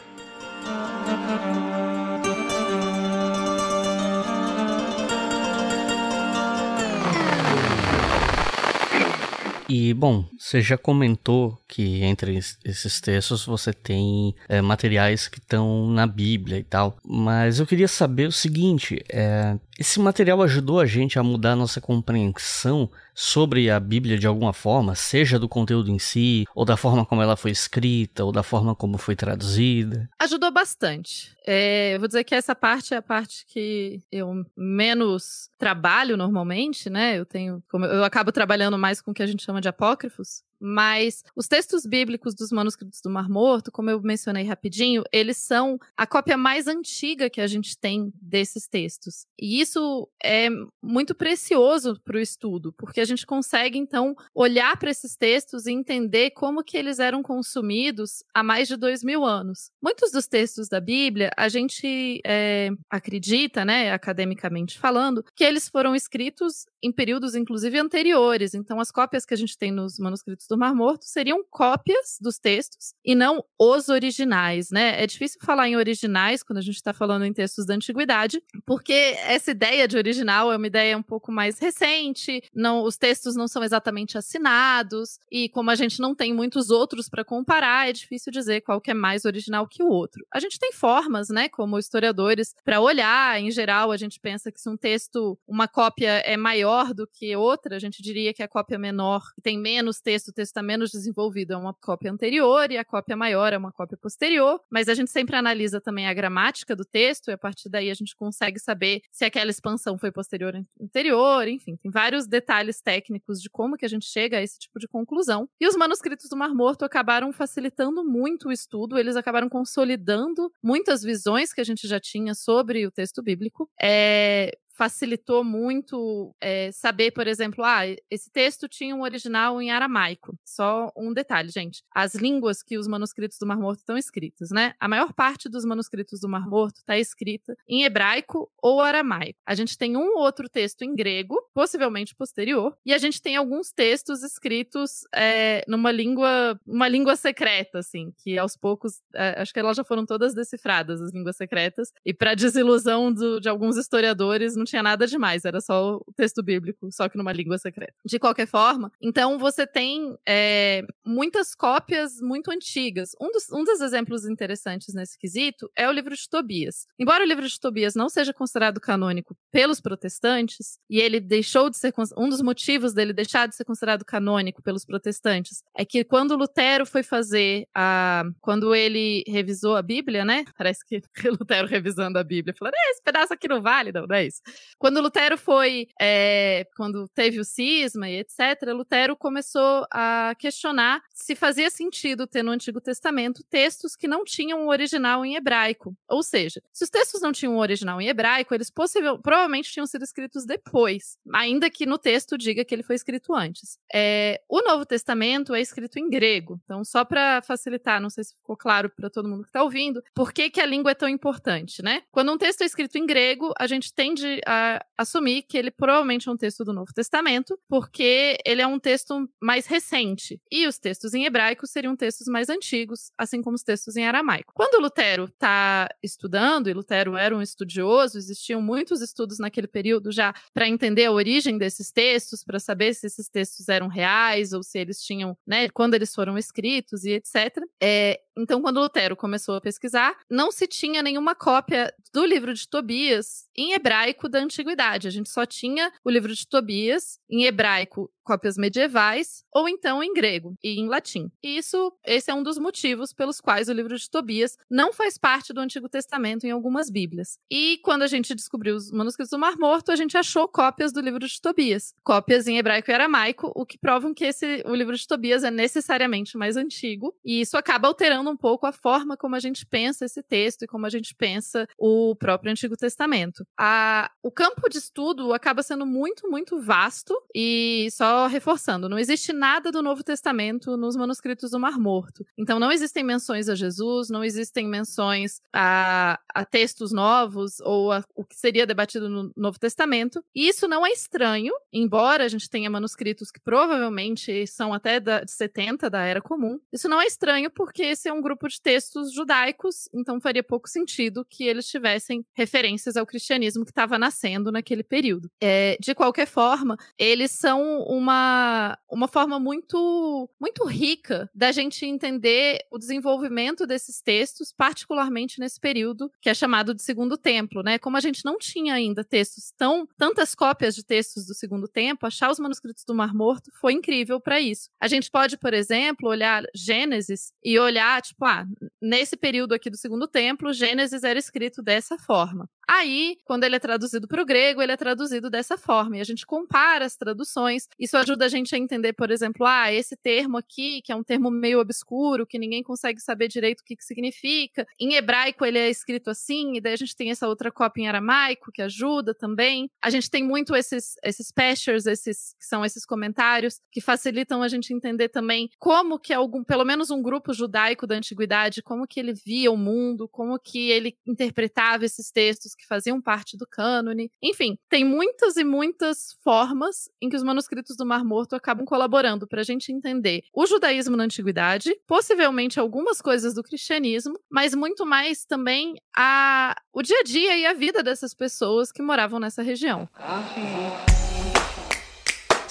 E, bom, você já comentou que entre esses textos você tem é, materiais que estão na Bíblia e tal, mas eu queria saber o seguinte: é, esse material ajudou a gente a mudar a nossa compreensão sobre a Bíblia de alguma forma, seja do conteúdo em si, ou da forma como ela foi escrita, ou da forma como foi traduzida? Ajudou bastante. É, eu vou dizer que essa parte é a parte que eu menos trabalho normalmente, né? Eu tenho, eu acabo trabalhando mais com o que a gente chama de apócrifos. Mas os textos bíblicos dos manuscritos do Mar Morto, como eu mencionei rapidinho, eles são a cópia mais antiga que a gente tem desses textos. E isso é muito precioso para o estudo, porque a gente consegue então olhar para esses textos e entender como que eles eram consumidos há mais de dois mil anos. Muitos dos textos da Bíblia a gente é, acredita, né, academicamente falando, que eles foram escritos em períodos inclusive anteriores. Então as cópias que a gente tem nos manuscritos do do Mar Morto seriam cópias dos textos e não os originais, né? É difícil falar em originais quando a gente está falando em textos da antiguidade, porque essa ideia de original é uma ideia um pouco mais recente, não, os textos não são exatamente assinados e como a gente não tem muitos outros para comparar, é difícil dizer qual que é mais original que o outro. A gente tem formas, né, como historiadores, para olhar, em geral, a gente pensa que se um texto, uma cópia é maior do que outra, a gente diria que a cópia menor tem menos texto, texto está menos desenvolvido é uma cópia anterior e a cópia maior é uma cópia posterior, mas a gente sempre analisa também a gramática do texto e a partir daí a gente consegue saber se aquela expansão foi posterior ou anterior, enfim, tem vários detalhes técnicos de como que a gente chega a esse tipo de conclusão. E os manuscritos do Mar Morto acabaram facilitando muito o estudo, eles acabaram consolidando muitas visões que a gente já tinha sobre o texto bíblico. É, facilitou muito é, saber, por exemplo, ah, esse texto tinha um original em aramaico. Só um detalhe, gente. As línguas que os manuscritos do Mar Morto estão escritas, né? A maior parte dos manuscritos do Mar Morto está escrita em hebraico ou aramaico. A gente tem um outro texto em grego, possivelmente posterior, e a gente tem alguns textos escritos é, numa língua, uma língua secreta, assim, que aos poucos, é, acho que elas já foram todas decifradas, as línguas secretas, e para desilusão do, de alguns historiadores, não tinha nada demais, era só o texto bíblico, só que numa língua secreta. De qualquer forma, então você tem é, muitas cópias muito antigas. Um dos, um dos exemplos interessantes nesse quesito é o livro de Tobias. Embora o livro de Tobias não seja considerado canônico pelos protestantes, e ele deixou de ser. Um dos motivos dele deixar de ser considerado canônico pelos protestantes é que quando Lutero foi fazer a. Quando ele revisou a Bíblia, né? Parece que Lutero revisando a Bíblia, falando, é, esse pedaço aqui não vale, não, não é isso. Quando Lutero foi, é, quando teve o cisma e etc., Lutero começou a questionar se fazia sentido ter no Antigo Testamento textos que não tinham o original em hebraico. Ou seja, se os textos não tinham o original em hebraico, eles possível, provavelmente tinham sido escritos depois, ainda que no texto diga que ele foi escrito antes. É, o Novo Testamento é escrito em grego, então só para facilitar, não sei se ficou claro para todo mundo que está ouvindo, por que, que a língua é tão importante, né? Quando um texto é escrito em grego, a gente tende a, assumir que ele provavelmente é um texto do Novo Testamento, porque ele é um texto mais recente. E os textos em hebraico seriam textos mais antigos, assim como os textos em aramaico. Quando Lutero está estudando, e Lutero era um estudioso, existiam muitos estudos naquele período já para entender a origem desses textos, para saber se esses textos eram reais ou se eles tinham, né, quando eles foram escritos e etc. É, então, quando Lutero começou a pesquisar, não se tinha nenhuma cópia do livro de Tobias em hebraico da antiguidade. A gente só tinha o livro de Tobias em hebraico cópias medievais, ou então em grego e em latim. E isso, esse é um dos motivos pelos quais o livro de Tobias não faz parte do Antigo Testamento em algumas Bíblias. E quando a gente descobriu os manuscritos do Mar Morto, a gente achou cópias do livro de Tobias, cópias em hebraico e aramaico, o que provam que esse, o livro de Tobias é necessariamente mais antigo, e isso acaba alterando um pouco a forma como a gente pensa esse texto e como a gente pensa o próprio Antigo Testamento. A, o campo de estudo acaba sendo muito, muito vasto e só reforçando, não existe nada do Novo Testamento nos manuscritos do Mar Morto. Então não existem menções a Jesus, não existem menções a, a textos novos ou a, o que seria debatido no Novo Testamento. E isso não é estranho, embora a gente tenha manuscritos que provavelmente são até da, de 70 da Era Comum. Isso não é estranho porque esse é um grupo de textos judaicos, então faria pouco sentido que eles tivessem referências ao cristianismo que estava nascendo naquele período. É, de qualquer forma, eles são um uma, uma forma muito, muito rica da gente entender o desenvolvimento desses textos, particularmente nesse período que é chamado de Segundo Templo, né? Como a gente não tinha ainda textos tão tantas cópias de textos do Segundo Templo, achar os manuscritos do Mar Morto foi incrível para isso. A gente pode, por exemplo, olhar Gênesis e olhar, tipo, ah, nesse período aqui do Segundo Templo, Gênesis era escrito dessa forma. Aí, quando ele é traduzido para o grego, ele é traduzido dessa forma. E a gente compara as traduções. Isso ajuda a gente a entender, por exemplo, ah, esse termo aqui, que é um termo meio obscuro, que ninguém consegue saber direito o que, que significa. Em hebraico ele é escrito assim, e daí a gente tem essa outra cópia em aramaico, que ajuda também. A gente tem muito esses, esses pastures, esses que são esses comentários, que facilitam a gente entender também como que algum, pelo menos um grupo judaico da antiguidade, como que ele via o mundo, como que ele interpretava esses textos que faziam parte do cânone. Enfim, tem muitas e muitas formas em que os manuscritos do Mar Morto acabam colaborando para a gente entender o judaísmo na antiguidade, possivelmente algumas coisas do cristianismo, mas muito mais também a, o dia a dia e a vida dessas pessoas que moravam nessa região.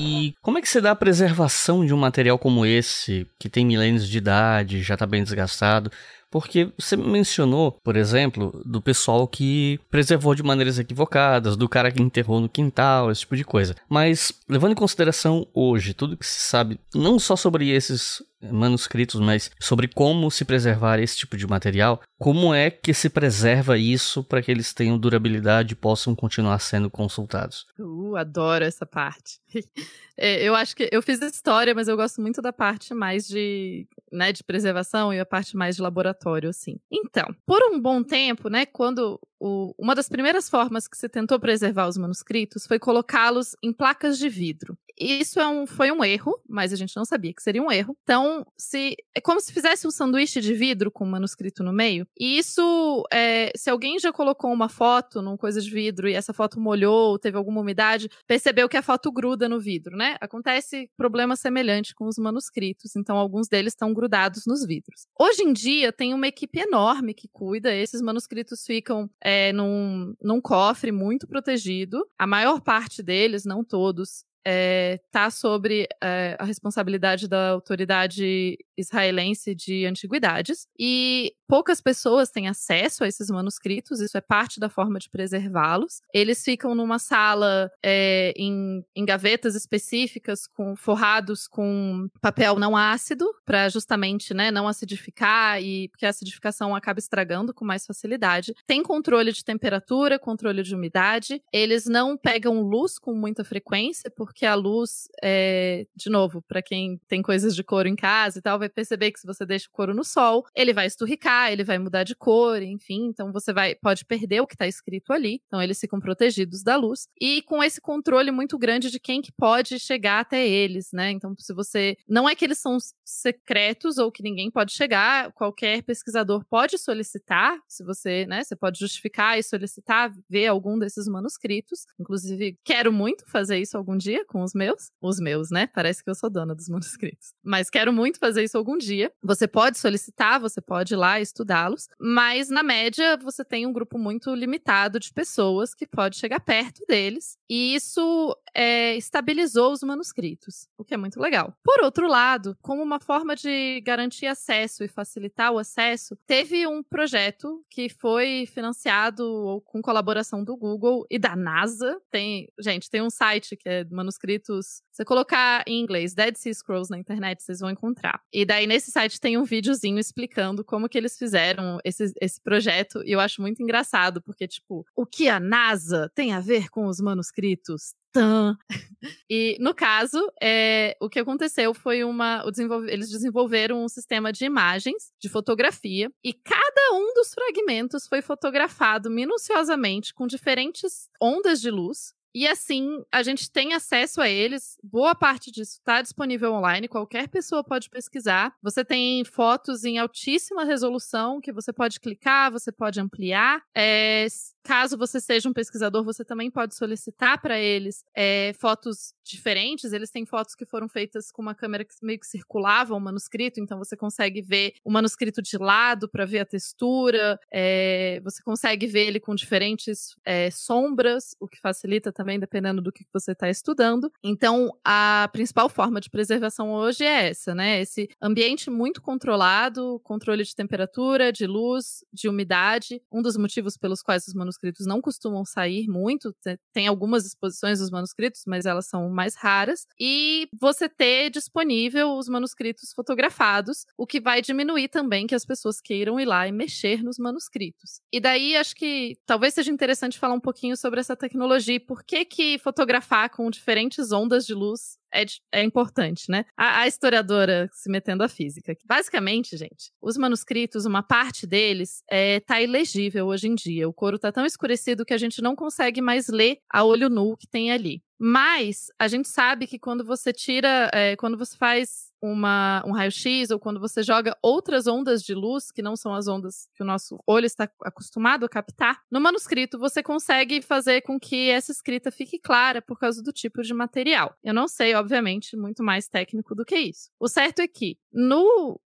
E como é que você dá a preservação de um material como esse, que tem milênios de idade, já está bem desgastado? Porque você mencionou, por exemplo, do pessoal que preservou de maneiras equivocadas, do cara que enterrou no quintal, esse tipo de coisa. Mas, levando em consideração hoje tudo que se sabe, não só sobre esses manuscritos, mas sobre como se preservar esse tipo de material, como é que se preserva isso para que eles tenham durabilidade e possam continuar sendo consultados? Uh, adoro essa parte. é, eu acho que eu fiz história, mas eu gosto muito da parte mais de, né, de preservação e a parte mais de laboratório, assim. Então, por um bom tempo, né, quando o, uma das primeiras formas que se tentou preservar os manuscritos foi colocá-los em placas de vidro. Isso é um, foi um erro, mas a gente não sabia que seria um erro. Então, se é como se fizesse um sanduíche de vidro com um manuscrito no meio. E isso, é, se alguém já colocou uma foto numa coisa de vidro e essa foto molhou, teve alguma umidade, percebeu que a foto gruda no vidro, né? Acontece problema semelhante com os manuscritos. Então, alguns deles estão grudados nos vidros. Hoje em dia, tem uma equipe enorme que cuida. Esses manuscritos ficam é, num, num cofre muito protegido. A maior parte deles, não todos, é, tá sobre é, a responsabilidade da autoridade israelense de antiguidades e poucas pessoas têm acesso a esses manuscritos, isso é parte da forma de preservá-los. Eles ficam numa sala é, em, em, gavetas específicas, com forrados com papel não ácido, para justamente né, não acidificar e porque a acidificação acaba estragando com mais facilidade. Tem controle de temperatura, controle de umidade. Eles não pegam luz com muita frequência, porque a luz, é, de novo, para quem tem coisas de couro em casa e tal, vai perceber que se você deixa o couro no sol, ele vai esturricar, ele vai mudar de cor, enfim. Então você vai pode perder o que está escrito ali. Então eles ficam protegidos da luz. E com esse controle muito grande de quem que pode chegar até eles, né? Então, se você. Não é que eles são secretos ou que ninguém pode chegar, qualquer pesquisador pode solicitar, se você, né? Você pode justificar e solicitar ver algum desses manuscritos. Inclusive, quero muito fazer isso algum dia com os meus. Os meus, né? Parece que eu sou dona dos manuscritos. Mas quero muito fazer isso algum dia. Você pode solicitar, você pode ir lá estudá-los, mas na média você tem um grupo muito limitado de pessoas que pode chegar perto deles. E isso é, estabilizou os manuscritos, o que é muito legal. Por outro lado, como uma forma de garantir acesso e facilitar o acesso, teve um projeto que foi financiado com colaboração do Google e da NASA. Tem, gente, tem um site que é manuscritos. Você colocar em inglês Dead Sea Scrolls na internet, vocês vão encontrar. E daí nesse site tem um videozinho explicando como que eles fizeram esse, esse projeto. E eu acho muito engraçado, porque, tipo, o que a NASA tem a ver com os manuscritos? E no caso, é, o que aconteceu foi uma. Desenvolve, eles desenvolveram um sistema de imagens, de fotografia, e cada um dos fragmentos foi fotografado minuciosamente com diferentes ondas de luz e assim, a gente tem acesso a eles. Boa parte disso está disponível online, qualquer pessoa pode pesquisar. Você tem fotos em altíssima resolução que você pode clicar, você pode ampliar. É, caso você seja um pesquisador, você também pode solicitar para eles é, fotos diferentes. Eles têm fotos que foram feitas com uma câmera que meio que circulava o manuscrito, então você consegue ver o manuscrito de lado para ver a textura. É, você consegue ver ele com diferentes é, sombras, o que facilita também, dependendo do que você está estudando. Então, a principal forma de preservação hoje é essa, né? Esse ambiente muito controlado, controle de temperatura, de luz, de umidade. Um dos motivos pelos quais os manuscritos não costumam sair muito. Tem algumas exposições dos manuscritos, mas elas são mais raras, e você ter disponível os manuscritos fotografados, o que vai diminuir também que as pessoas queiram ir lá e mexer nos manuscritos. E daí acho que talvez seja interessante falar um pouquinho sobre essa tecnologia e por que que fotografar com diferentes ondas de luz é, é, importante, né? A, a, historiadora se metendo à física. Basicamente, gente, os manuscritos, uma parte deles é, tá ilegível hoje em dia. O couro tá tão escurecido que a gente não consegue mais ler a olho nu que tem ali. Mas a gente sabe que quando você tira, é, quando você faz uma, um raio-x ou quando você joga outras ondas de luz, que não são as ondas que o nosso olho está acostumado a captar, no manuscrito você consegue fazer com que essa escrita fique clara por causa do tipo de material. Eu não sei, obviamente, muito mais técnico do que isso. O certo é que no,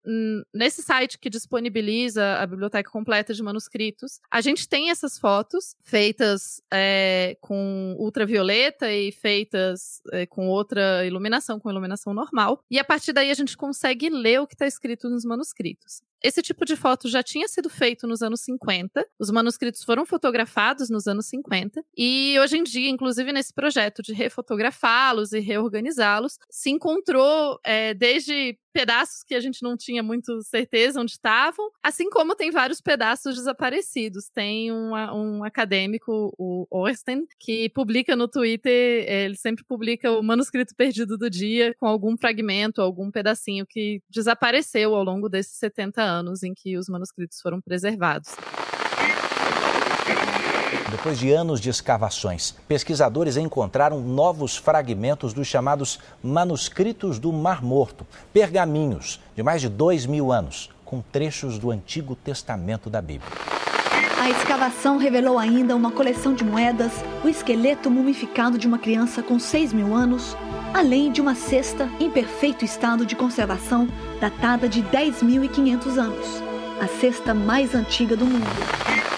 nesse site que disponibiliza a biblioteca completa de manuscritos, a gente tem essas fotos feitas é, com ultravioleta e feitas é, com outra iluminação, com iluminação normal. E a partir daí a gente consegue ler o que está escrito nos manuscritos. Esse tipo de foto já tinha sido feito nos anos 50, os manuscritos foram fotografados nos anos 50, e hoje em dia, inclusive nesse projeto de refotografá-los e reorganizá-los, se encontrou é, desde pedaços que a gente não tinha muito certeza onde estavam, assim como tem vários pedaços desaparecidos. Tem um, um acadêmico, o Orsten, que publica no Twitter, ele sempre publica o manuscrito perdido do dia com algum fragmento, algum pedacinho que desapareceu ao longo desses 70 anos em que os manuscritos foram preservados. Depois de anos de escavações, pesquisadores encontraram novos fragmentos dos chamados manuscritos do Mar Morto, pergaminhos de mais de dois mil anos, com trechos do Antigo Testamento da Bíblia. A escavação revelou ainda uma coleção de moedas, o esqueleto mumificado de uma criança com 6 mil anos, além de uma cesta em perfeito estado de conservação, datada de 10.500 anos, a cesta mais antiga do mundo.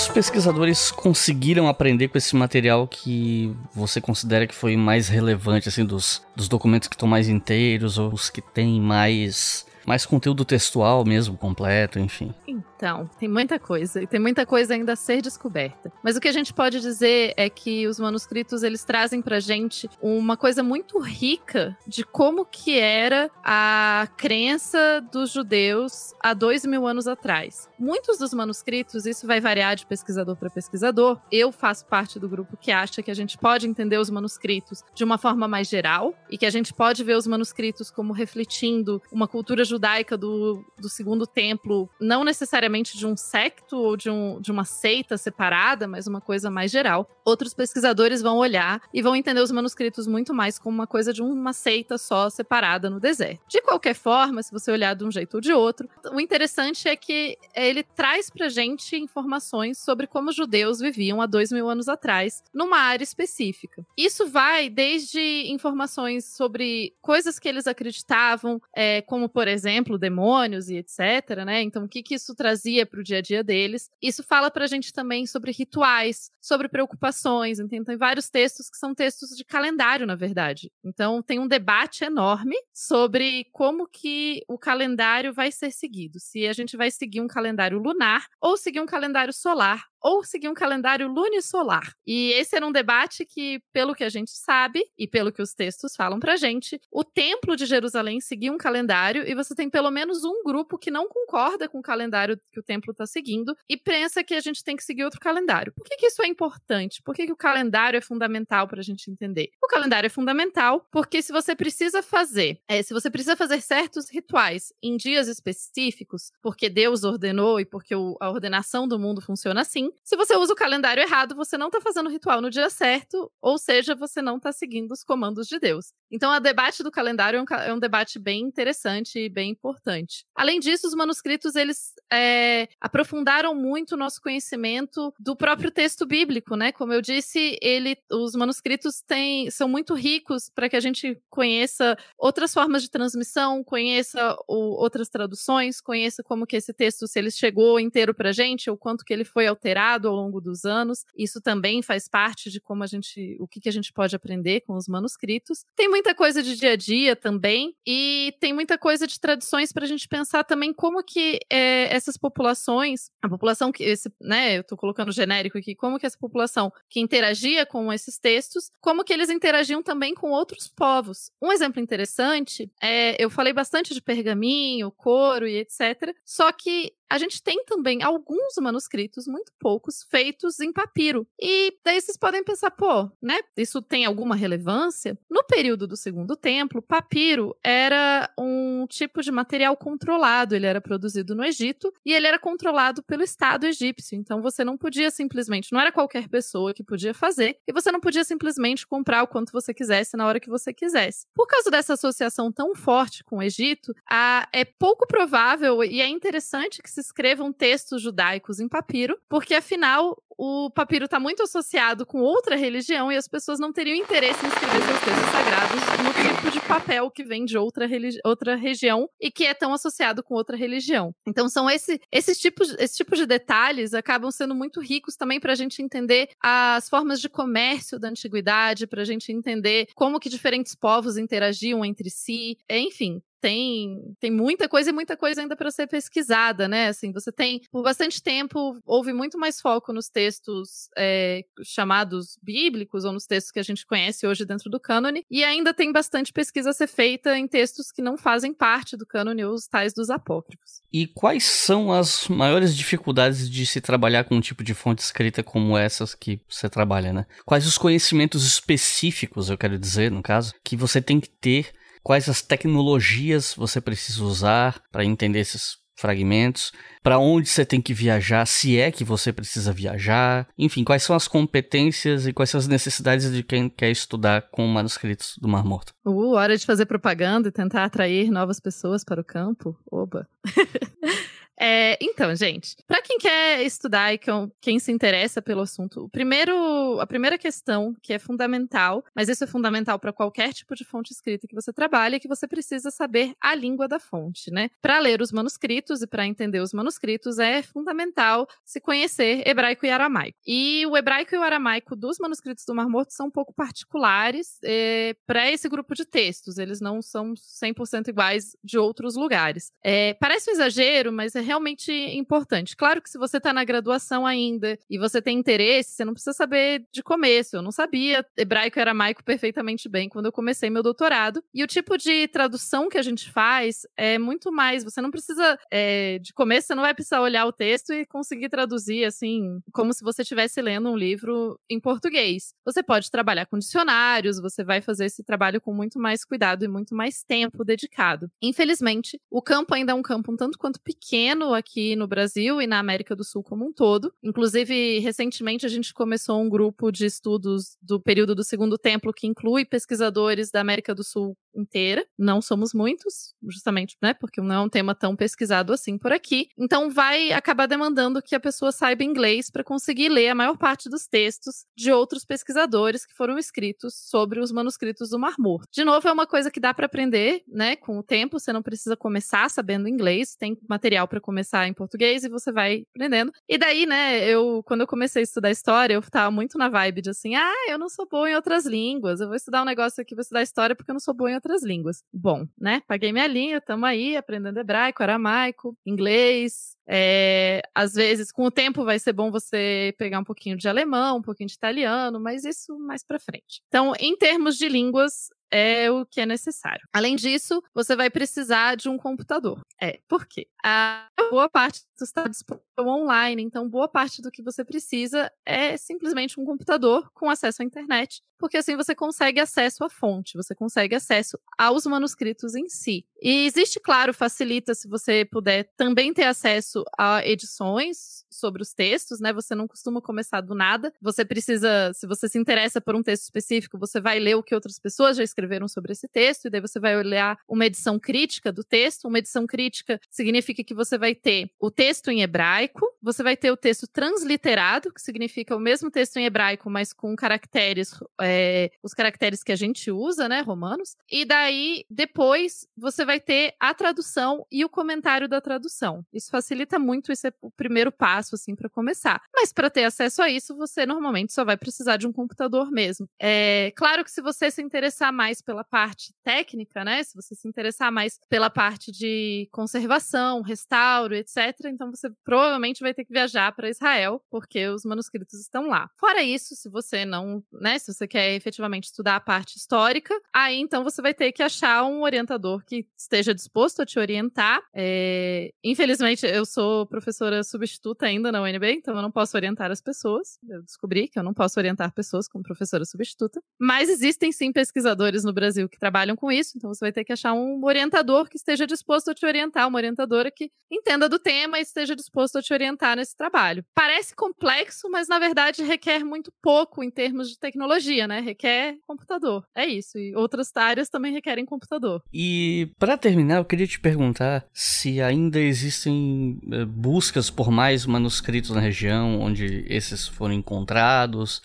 Os pesquisadores conseguiram aprender com esse material que você considera que foi mais relevante, assim, dos, dos documentos que estão mais inteiros ou os que têm mais mais conteúdo textual mesmo, completo, enfim. Então, tem muita coisa, e tem muita coisa ainda a ser descoberta. Mas o que a gente pode dizer é que os manuscritos, eles trazem pra gente uma coisa muito rica de como que era a crença dos judeus há dois mil anos atrás. Muitos dos manuscritos, isso vai variar de pesquisador para pesquisador, eu faço parte do grupo que acha que a gente pode entender os manuscritos de uma forma mais geral e que a gente pode ver os manuscritos como refletindo uma cultura judaica do, do segundo templo, não necessariamente de um secto ou de, um, de uma seita separada, mas uma coisa mais geral. Outros pesquisadores vão olhar e vão entender os manuscritos muito mais como uma coisa de uma seita só separada no deserto. De qualquer forma, se você olhar de um jeito ou de outro, o interessante é que ele traz pra gente informações sobre como os judeus viviam há dois mil anos atrás, numa área específica. Isso vai desde informações sobre coisas que eles acreditavam, é, como, por exemplo, demônios e etc., né? Então, o que, que isso trazia para o dia a dia deles. Isso fala pra gente também sobre rituais, sobre preocupações. Então, tem vários textos que são textos de calendário, na verdade. Então, tem um debate enorme sobre como que o calendário vai ser seguido. Se a gente vai seguir um calendário lunar ou seguir um calendário solar ou seguir um calendário lunisolar. E esse era um debate que, pelo que a gente sabe e pelo que os textos falam pra gente, o Templo de Jerusalém seguia um calendário e você tem pelo menos um grupo que não concorda com o calendário que o templo está seguindo e pensa que a gente tem que seguir outro calendário. Por que, que isso é importante? Por que, que o calendário é fundamental para a gente entender? O calendário é fundamental porque se você precisa fazer, é, se você precisa fazer certos rituais em dias específicos, porque Deus ordenou e porque o, a ordenação do mundo funciona assim, se você usa o calendário errado, você não está fazendo o ritual no dia certo, ou seja, você não está seguindo os comandos de Deus. Então, o debate do calendário é um, é um, debate bem interessante e bem importante. Além disso, os manuscritos eles é, aprofundaram muito o nosso conhecimento do próprio texto bíblico, né? Como eu disse, ele, os manuscritos têm, são muito ricos para que a gente conheça outras formas de transmissão, conheça o, outras traduções, conheça como que esse texto, se ele chegou inteiro para a gente, ou quanto que ele foi alterado ao longo dos anos. Isso também faz parte de como a gente, o que, que a gente pode aprender com os manuscritos. Tem muito muita coisa de dia a dia também, e tem muita coisa de tradições para a gente pensar também como que é, essas populações, a população que esse, né, eu estou colocando genérico aqui, como que essa população que interagia com esses textos, como que eles interagiam também com outros povos. Um exemplo interessante é, eu falei bastante de pergaminho, couro e etc. Só que a gente tem também alguns manuscritos, muito poucos, feitos em papiro. E daí vocês podem pensar, pô, né? Isso tem alguma relevância? No período do Segundo Templo, papiro era um tipo de material controlado. Ele era produzido no Egito e ele era controlado pelo Estado egípcio. Então você não podia simplesmente, não era qualquer pessoa que podia fazer, e você não podia simplesmente comprar o quanto você quisesse na hora que você quisesse. Por causa dessa associação tão forte com o Egito, a, é pouco provável e é interessante que se escrevam textos judaicos em papiro, porque afinal o papiro está muito associado com outra religião e as pessoas não teriam interesse em escrever seus textos sagrados no tipo de papel que vem de outra, outra região e que é tão associado com outra religião. Então são esse, esses tipos, esse tipo de detalhes acabam sendo muito ricos também para a gente entender as formas de comércio da antiguidade, para a gente entender como que diferentes povos interagiam entre si, enfim, tem, tem muita coisa e muita coisa ainda para ser pesquisada, né? Assim, você tem, por bastante tempo, houve muito mais foco nos textos é, chamados bíblicos, ou nos textos que a gente conhece hoje dentro do cânone, e ainda tem bastante pesquisa a ser feita em textos que não fazem parte do cânone, os tais dos apócrifos. E quais são as maiores dificuldades de se trabalhar com um tipo de fonte escrita como essas que você trabalha, né? Quais os conhecimentos específicos, eu quero dizer, no caso, que você tem que ter quais as tecnologias você precisa usar para entender esses fragmentos, para onde você tem que viajar, se é que você precisa viajar, enfim, quais são as competências e quais são as necessidades de quem quer estudar com manuscritos do Mar Morto. Uh, hora de fazer propaganda e tentar atrair novas pessoas para o campo. Oba! É, então, gente, para quem quer estudar e quem se interessa pelo assunto, o primeiro, a primeira questão que é fundamental, mas isso é fundamental para qualquer tipo de fonte escrita que você trabalhe, é que você precisa saber a língua da fonte, né? Para ler os manuscritos e para entender os manuscritos é fundamental se conhecer hebraico e aramaico. E o hebraico e o aramaico dos manuscritos do Mar Morto são um pouco particulares é, para esse grupo de textos. Eles não são 100% iguais de outros lugares. É, parece um exagero, mas é realmente importante. Claro que se você está na graduação ainda e você tem interesse, você não precisa saber de começo. Eu não sabia hebraico e aramaico perfeitamente bem quando eu comecei meu doutorado. E o tipo de tradução que a gente faz é muito mais. Você não precisa, é, de começo, você não vai precisar olhar o texto e conseguir traduzir assim, como se você estivesse lendo um livro em português. Você pode trabalhar com dicionários, você vai fazer esse trabalho com muito mais cuidado e muito mais tempo dedicado. Infelizmente, o campo ainda é um campo um tanto quanto pequeno aqui no Brasil e na América do Sul como um todo. Inclusive, recentemente a gente começou um grupo de estudos do período do Segundo Templo que inclui pesquisadores da América do Sul inteira. Não somos muitos, justamente, né? Porque não é um tema tão pesquisado assim por aqui. Então vai acabar demandando que a pessoa saiba inglês para conseguir ler a maior parte dos textos de outros pesquisadores que foram escritos sobre os manuscritos do Mar Morto. De novo, é uma coisa que dá para aprender, né? Com o tempo, você não precisa começar sabendo inglês, tem material para começar em português e você vai aprendendo. E daí, né, eu quando eu comecei a estudar história, eu tava muito na vibe de assim, ah, eu não sou boa em outras línguas, eu vou estudar um negócio aqui, vou estudar história porque eu não sou boa em outras línguas. Bom, né? Paguei minha linha, tamo aí aprendendo hebraico, aramaico, inglês. É, às vezes, com o tempo, vai ser bom você pegar um pouquinho de alemão, um pouquinho de italiano, mas isso mais para frente. Então, em termos de línguas, é o que é necessário. Além disso, você vai precisar de um computador. É, por quê? A boa parte está disponível online, então boa parte do que você precisa é simplesmente um computador com acesso à internet, porque assim você consegue acesso à fonte, você consegue acesso aos manuscritos em si. E existe, claro, facilita se você puder também ter acesso a edições sobre os textos, né? Você não costuma começar do nada. Você precisa, se você se interessa por um texto específico, você vai ler o que outras pessoas já escreveram sobre esse texto, e daí você vai olhar uma edição crítica do texto. Uma edição crítica significa que você vai ter o texto em hebraico, você vai ter o texto transliterado, que significa o mesmo texto em hebraico, mas com caracteres, é, os caracteres que a gente usa, né, romanos. E daí, depois, você vai ter a tradução e o comentário da tradução. Isso facilita muito, isso é o primeiro passo, assim, para começar. Mas para ter acesso a isso, você normalmente só vai precisar de um computador mesmo. É claro que se você se interessar mais pela parte técnica, né, se você se interessar mais pela parte de conservação, restauro, etc., então você provavelmente vai ter que viajar para Israel, porque os manuscritos estão lá. Fora isso, se você não, né, se você quer efetivamente estudar a parte histórica, aí então você vai ter que achar um orientador que esteja disposto a te orientar. É... Infelizmente, eu sou professora substituta ainda na UNB, então eu não posso orientar as pessoas. Eu descobri que eu não posso orientar pessoas como professora substituta. Mas existem sim pesquisadores no Brasil que trabalham com isso, então você vai ter que achar um orientador que esteja disposto a te orientar, uma orientadora que entenda do tema e esteja disposto a te orientar nesse trabalho. Parece complexo, mas na verdade requer muito pouco em termos de tecnologia, né? Requer computador. É isso. E outras áreas também requerem computador. E para terminar, eu queria te perguntar se ainda existem eh, buscas por mais manuscritos na região onde esses foram encontrados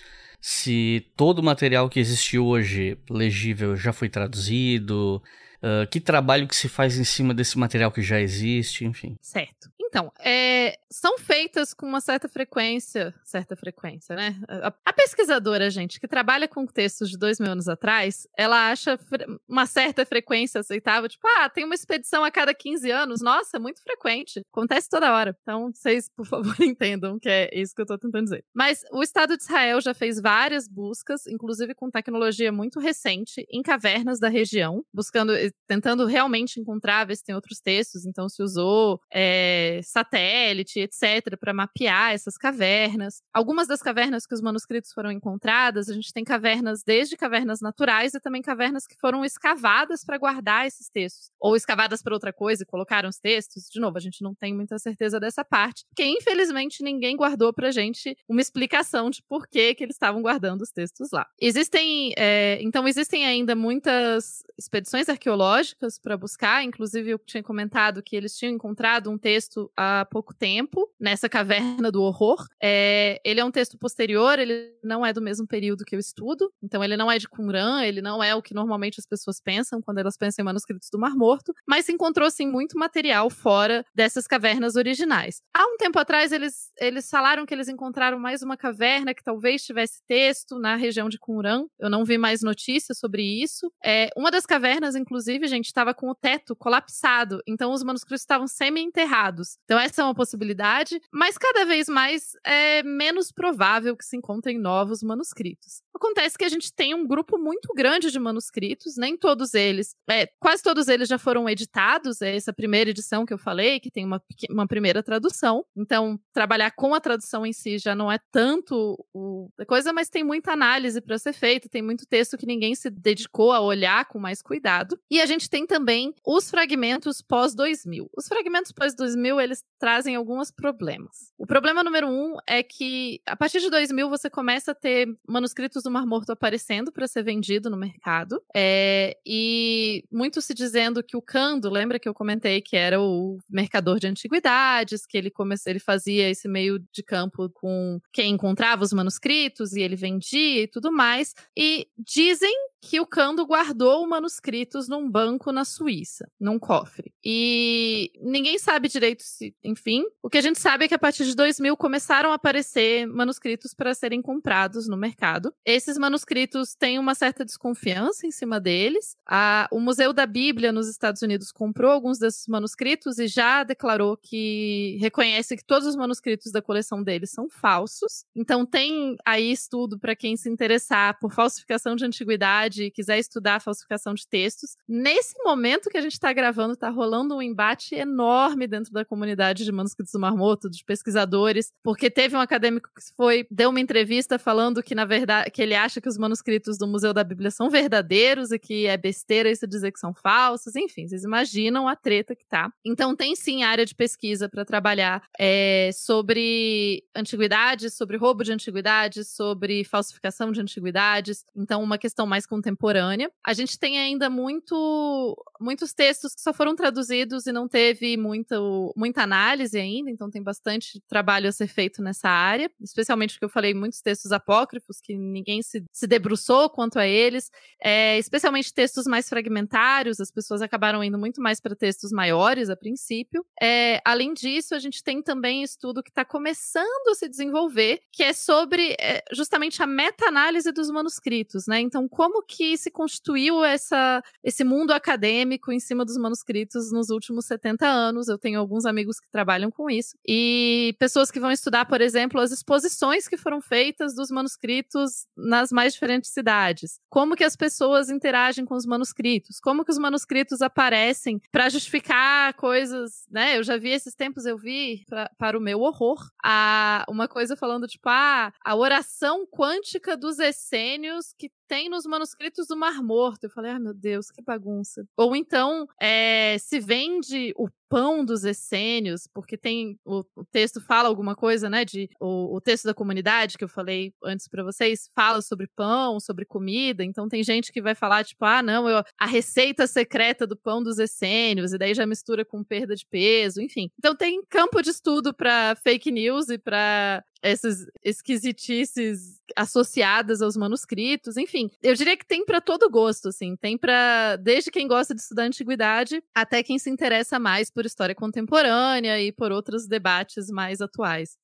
se todo o material que existe hoje legível já foi traduzido, uh, que trabalho que se faz em cima desse material que já existe, enfim. Certo. Então, é, são feitas com uma certa frequência, certa frequência, né? A, a, pesquisadora, gente, que trabalha com textos de dois mil anos atrás, ela acha uma certa frequência aceitável, tipo, ah, tem uma expedição a cada 15 anos, nossa, é muito frequente, acontece toda hora. Então, vocês, por favor, entendam que é isso que eu tô tentando dizer. Mas o Estado de Israel já fez várias buscas, inclusive com tecnologia muito recente, em cavernas da região, buscando, tentando realmente encontrar, ver se tem outros textos, então se usou é, satélite, etc., para mapear essas cavernas. Algumas das cavernas que os manuscritos foram encontradas, a gente tem cavernas desde cavernas naturais e também cavernas que foram escavadas para guardar esses textos, ou escavadas para outra coisa e colocaram os textos. De novo, a gente não tem muita certeza dessa parte, porque infelizmente ninguém guardou para gente uma explicação de por que, que eles estavam guardando os textos lá. Existem, é, então existem ainda muitas expedições arqueológicas para buscar, inclusive eu tinha comentado que eles tinham encontrado um texto há pouco tempo, nessa caverna do horror. É, ele é um texto posterior, ele não é do mesmo período que eu estudo, então ele não é de Qumran, ele não é o que normalmente as pessoas pensam quando elas pensam em manuscritos do Mar Morto, mas se encontrou sim muito material fora dessas cavernas originais. Há um tempo atrás eles, eles falaram que eles encontraram mais uma caverna que talvez tivesse texto na região de Qumran. Eu não vi mais notícias sobre isso. É, uma das cavernas, inclusive, gente, estava com o teto colapsado, então os manuscritos estavam semi-enterrados. Então, essa é uma possibilidade, mas cada vez mais é menos provável que se encontrem novos manuscritos. Acontece que a gente tem um grupo muito grande de manuscritos, nem todos eles, é, quase todos eles já foram editados, é essa primeira edição que eu falei, que tem uma, uma primeira tradução. Então, trabalhar com a tradução em si já não é tanto o, a coisa, mas tem muita análise para ser feita, tem muito texto que ninguém se dedicou a olhar com mais cuidado. E a gente tem também os fragmentos pós-2000. Os fragmentos pós-2000, eles trazem alguns problemas. O problema número um é que, a partir de 2000, você começa a ter manuscritos do Mar Morto aparecendo para ser vendido no mercado. É, e muito se dizendo que o Cando, lembra que eu comentei que era o mercador de antiguidades, que ele, come, ele fazia esse meio de campo com quem encontrava os manuscritos e ele vendia e tudo mais. E dizem que o Cando guardou manuscritos num banco na Suíça, num cofre. E ninguém sabe direito se, enfim, o que a gente sabe é que a partir de 2000 começaram a aparecer manuscritos para serem comprados no mercado. Esses manuscritos têm uma certa desconfiança em cima deles. A, o Museu da Bíblia nos Estados Unidos comprou alguns desses manuscritos e já declarou que reconhece que todos os manuscritos da coleção deles são falsos. Então tem aí estudo para quem se interessar por falsificação de antiguidade e quiser estudar falsificação de textos, nesse momento que a gente está gravando, está rolando um embate enorme dentro da comunidade de manuscritos do Marmoto, dos pesquisadores, porque teve um acadêmico que foi deu uma entrevista falando que na verdade que ele acha que os manuscritos do Museu da Bíblia são verdadeiros e que é besteira isso dizer que são falsos. Enfim, vocês imaginam a treta que tá. Então tem sim área de pesquisa para trabalhar é, sobre antiguidades, sobre roubo de antiguidades, sobre falsificação de antiguidades. Então uma questão mais contemporânea. A gente tem ainda muito, muitos textos que só foram traduzidos e não teve muito, muita análise ainda, então tem bastante trabalho a ser feito nessa área, especialmente porque eu falei muitos textos apócrifos que ninguém se, se debruçou quanto a eles, é, especialmente textos mais fragmentários, as pessoas acabaram indo muito mais para textos maiores a princípio. É, além disso, a gente tem também estudo que está começando a se desenvolver, que é sobre é, justamente a meta-análise dos manuscritos, né? Então, como que se constituiu essa, esse mundo acadêmico em cima dos manuscritos nos últimos 70 anos. Eu tenho alguns amigos que trabalham com isso. E pessoas que vão estudar, por exemplo, as exposições que foram feitas dos manuscritos nas mais diferentes cidades. Como que as pessoas interagem com os manuscritos. Como que os manuscritos aparecem para justificar coisas, né? Eu já vi esses tempos, eu vi, pra, para o meu horror, a, uma coisa falando, tipo, ah, a oração quântica dos essênios que tem nos manuscritos do Mar Morto. Eu falei, ah, meu Deus, que bagunça. Ou então, é, se vende o pão dos essênios, porque tem o, o, texto fala alguma coisa, né, de o, o texto da comunidade que eu falei antes para vocês fala sobre pão, sobre comida, então tem gente que vai falar tipo, ah, não, eu, a receita secreta do pão dos essênios e daí já mistura com perda de peso, enfim. Então tem campo de estudo para fake news e para essas esquisitices associadas aos manuscritos, enfim. Eu diria que tem para todo gosto, assim, tem para desde quem gosta de estudar antiguidade até quem se interessa mais por história contemporânea e por outros debates mais atuais.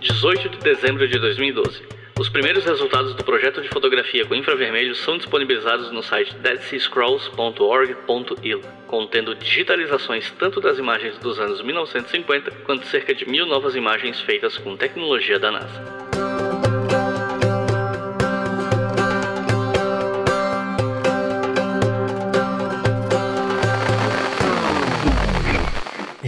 18 de dezembro de 2012. Os primeiros resultados do projeto de fotografia com infravermelho são disponibilizados no site deadseascrolls.org.il, contendo digitalizações tanto das imagens dos anos 1950 quanto cerca de mil novas imagens feitas com tecnologia da NASA.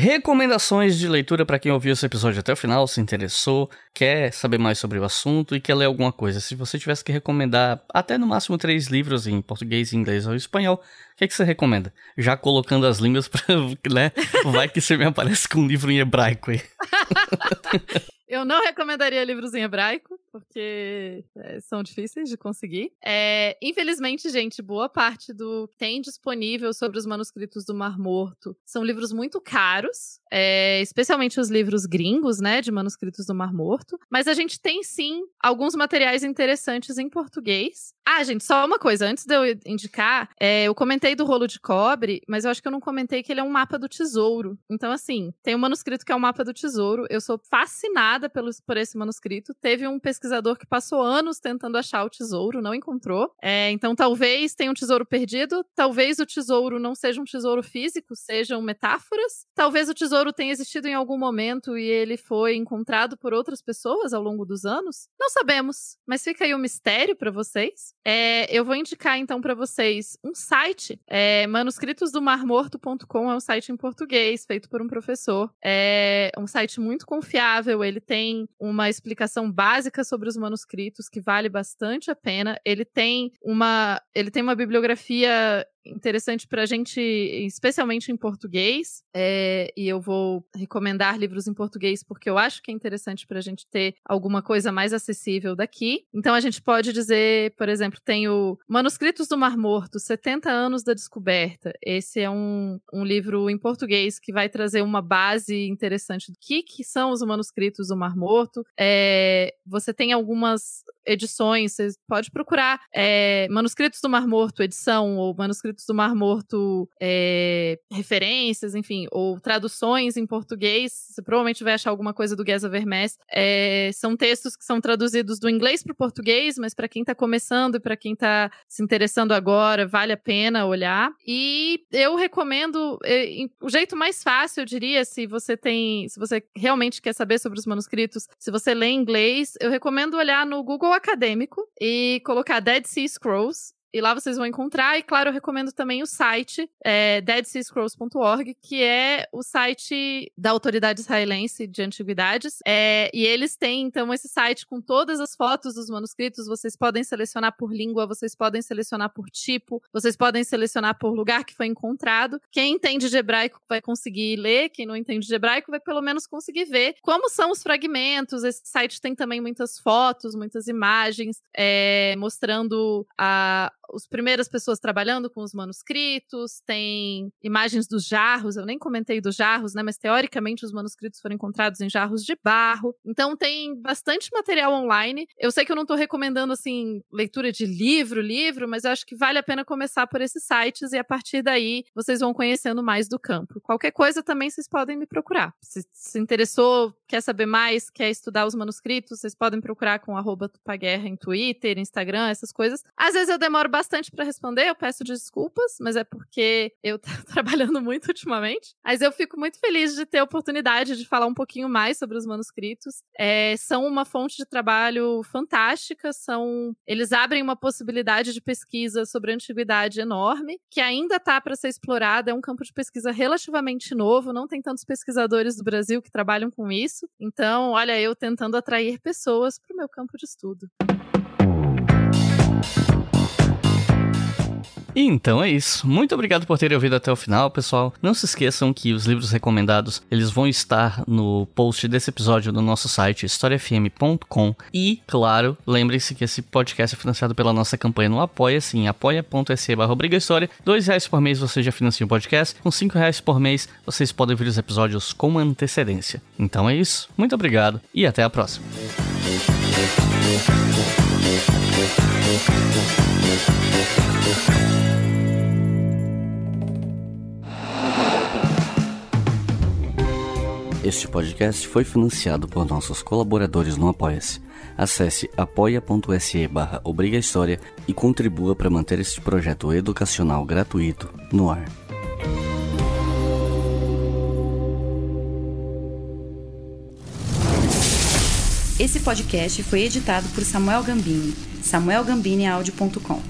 Recomendações de leitura para quem ouviu esse episódio até o final, se interessou, quer saber mais sobre o assunto e quer ler alguma coisa. Se você tivesse que recomendar até no máximo três livros em português, inglês ou espanhol, que, é que você recomenda? Já colocando as línguas para, né? Vai que você me aparece com um livro em hebraico aí. Eu não recomendaria livros em hebraico, porque é, são difíceis de conseguir. É, infelizmente, gente, boa parte do que tem disponível sobre os manuscritos do Mar Morto são livros muito caros, é, especialmente os livros gringos, né, de manuscritos do Mar Morto. Mas a gente tem sim alguns materiais interessantes em português. Ah, gente, só uma coisa, antes de eu indicar, é, eu comentei do rolo de cobre, mas eu acho que eu não comentei que ele é um mapa do tesouro. Então, assim, tem um manuscrito que é um mapa do tesouro. Eu sou fascinada pelo, por esse manuscrito. Teve um pesquisador que passou anos tentando achar o tesouro, não encontrou. É, então, talvez tenha um tesouro perdido. Talvez o tesouro não seja um tesouro físico, sejam metáforas. Talvez o tesouro tenha existido em algum momento e ele foi encontrado por outras pessoas ao longo dos anos. Não sabemos, mas fica aí o um mistério para vocês. É, eu vou indicar então para vocês um site, é, manuscritosdomarmorto.com é um site em português feito por um professor. É um site muito confiável, ele tem uma explicação básica sobre os manuscritos que vale bastante a pena. Ele tem uma, ele tem uma bibliografia interessante para a gente, especialmente em português. É, e eu vou recomendar livros em português porque eu acho que é interessante para a gente ter alguma coisa mais acessível daqui. Então a gente pode dizer, por exemplo, tem o Manuscritos do Mar Morto, 70 anos da descoberta. Esse é um, um livro em português que vai trazer uma base interessante do que, que são os manuscritos do Mar Morto. É, você tem algumas edições, você pode procurar é, Manuscritos do Mar Morto, edição, ou Manuscritos do Mar Morto, é, referências, enfim, ou traduções em português. Você provavelmente vai achar alguma coisa do Gesa Vermes. É, são textos que são traduzidos do inglês para o português, mas para quem está começando e para quem está se interessando agora, vale a pena olhar. E eu recomendo é, o jeito mais fácil, eu diria, se você tem, se você realmente quer saber sobre os manuscritos, se você lê inglês, eu recomendo olhar no Google acadêmico e colocar Dead Sea Scrolls e lá vocês vão encontrar. E claro, eu recomendo também o site é, deadseascrolls.org, que é o site da autoridade israelense de antiguidades. É, e eles têm, então, esse site com todas as fotos dos manuscritos. Vocês podem selecionar por língua, vocês podem selecionar por tipo, vocês podem selecionar por lugar que foi encontrado. Quem entende de hebraico vai conseguir ler, quem não entende de hebraico vai pelo menos conseguir ver como são os fragmentos. Esse site tem também muitas fotos, muitas imagens, é, mostrando a as primeiras pessoas trabalhando com os manuscritos, tem imagens dos jarros, eu nem comentei dos jarros, né, mas teoricamente os manuscritos foram encontrados em jarros de barro. Então tem bastante material online. Eu sei que eu não estou recomendando assim leitura de livro, livro, mas eu acho que vale a pena começar por esses sites e a partir daí vocês vão conhecendo mais do campo. Qualquer coisa também vocês podem me procurar. Se se interessou, quer saber mais, quer estudar os manuscritos, vocês podem procurar com arroba Tupaguerra em Twitter, Instagram, essas coisas. Às vezes eu demoro bastante bastante para responder, eu peço desculpas, mas é porque eu tô trabalhando muito ultimamente. Mas eu fico muito feliz de ter a oportunidade de falar um pouquinho mais sobre os manuscritos. É, são uma fonte de trabalho fantástica, são eles abrem uma possibilidade de pesquisa sobre a antiguidade enorme, que ainda está para ser explorada, é um campo de pesquisa relativamente novo, não tem tantos pesquisadores do Brasil que trabalham com isso. Então, olha, eu tentando atrair pessoas para o meu campo de estudo. Então é isso. Muito obrigado por terem ouvido até o final, pessoal. Não se esqueçam que os livros recomendados, eles vão estar no post desse episódio no nosso site historiafm.com e, claro, lembrem-se que esse podcast é financiado pela nossa campanha no Apoia-se em apoia.se barra História. Dois reais por mês você já financia o podcast. Com cinco reais por mês vocês podem ver os episódios com antecedência. Então é isso. Muito obrigado e até a próxima. Este podcast foi financiado por nossos colaboradores no Apoia-se. Acesse apoia.se barra e contribua para manter este projeto educacional gratuito no ar. Esse podcast foi editado por Samuel Gambini, samuelgambiniaudio.com.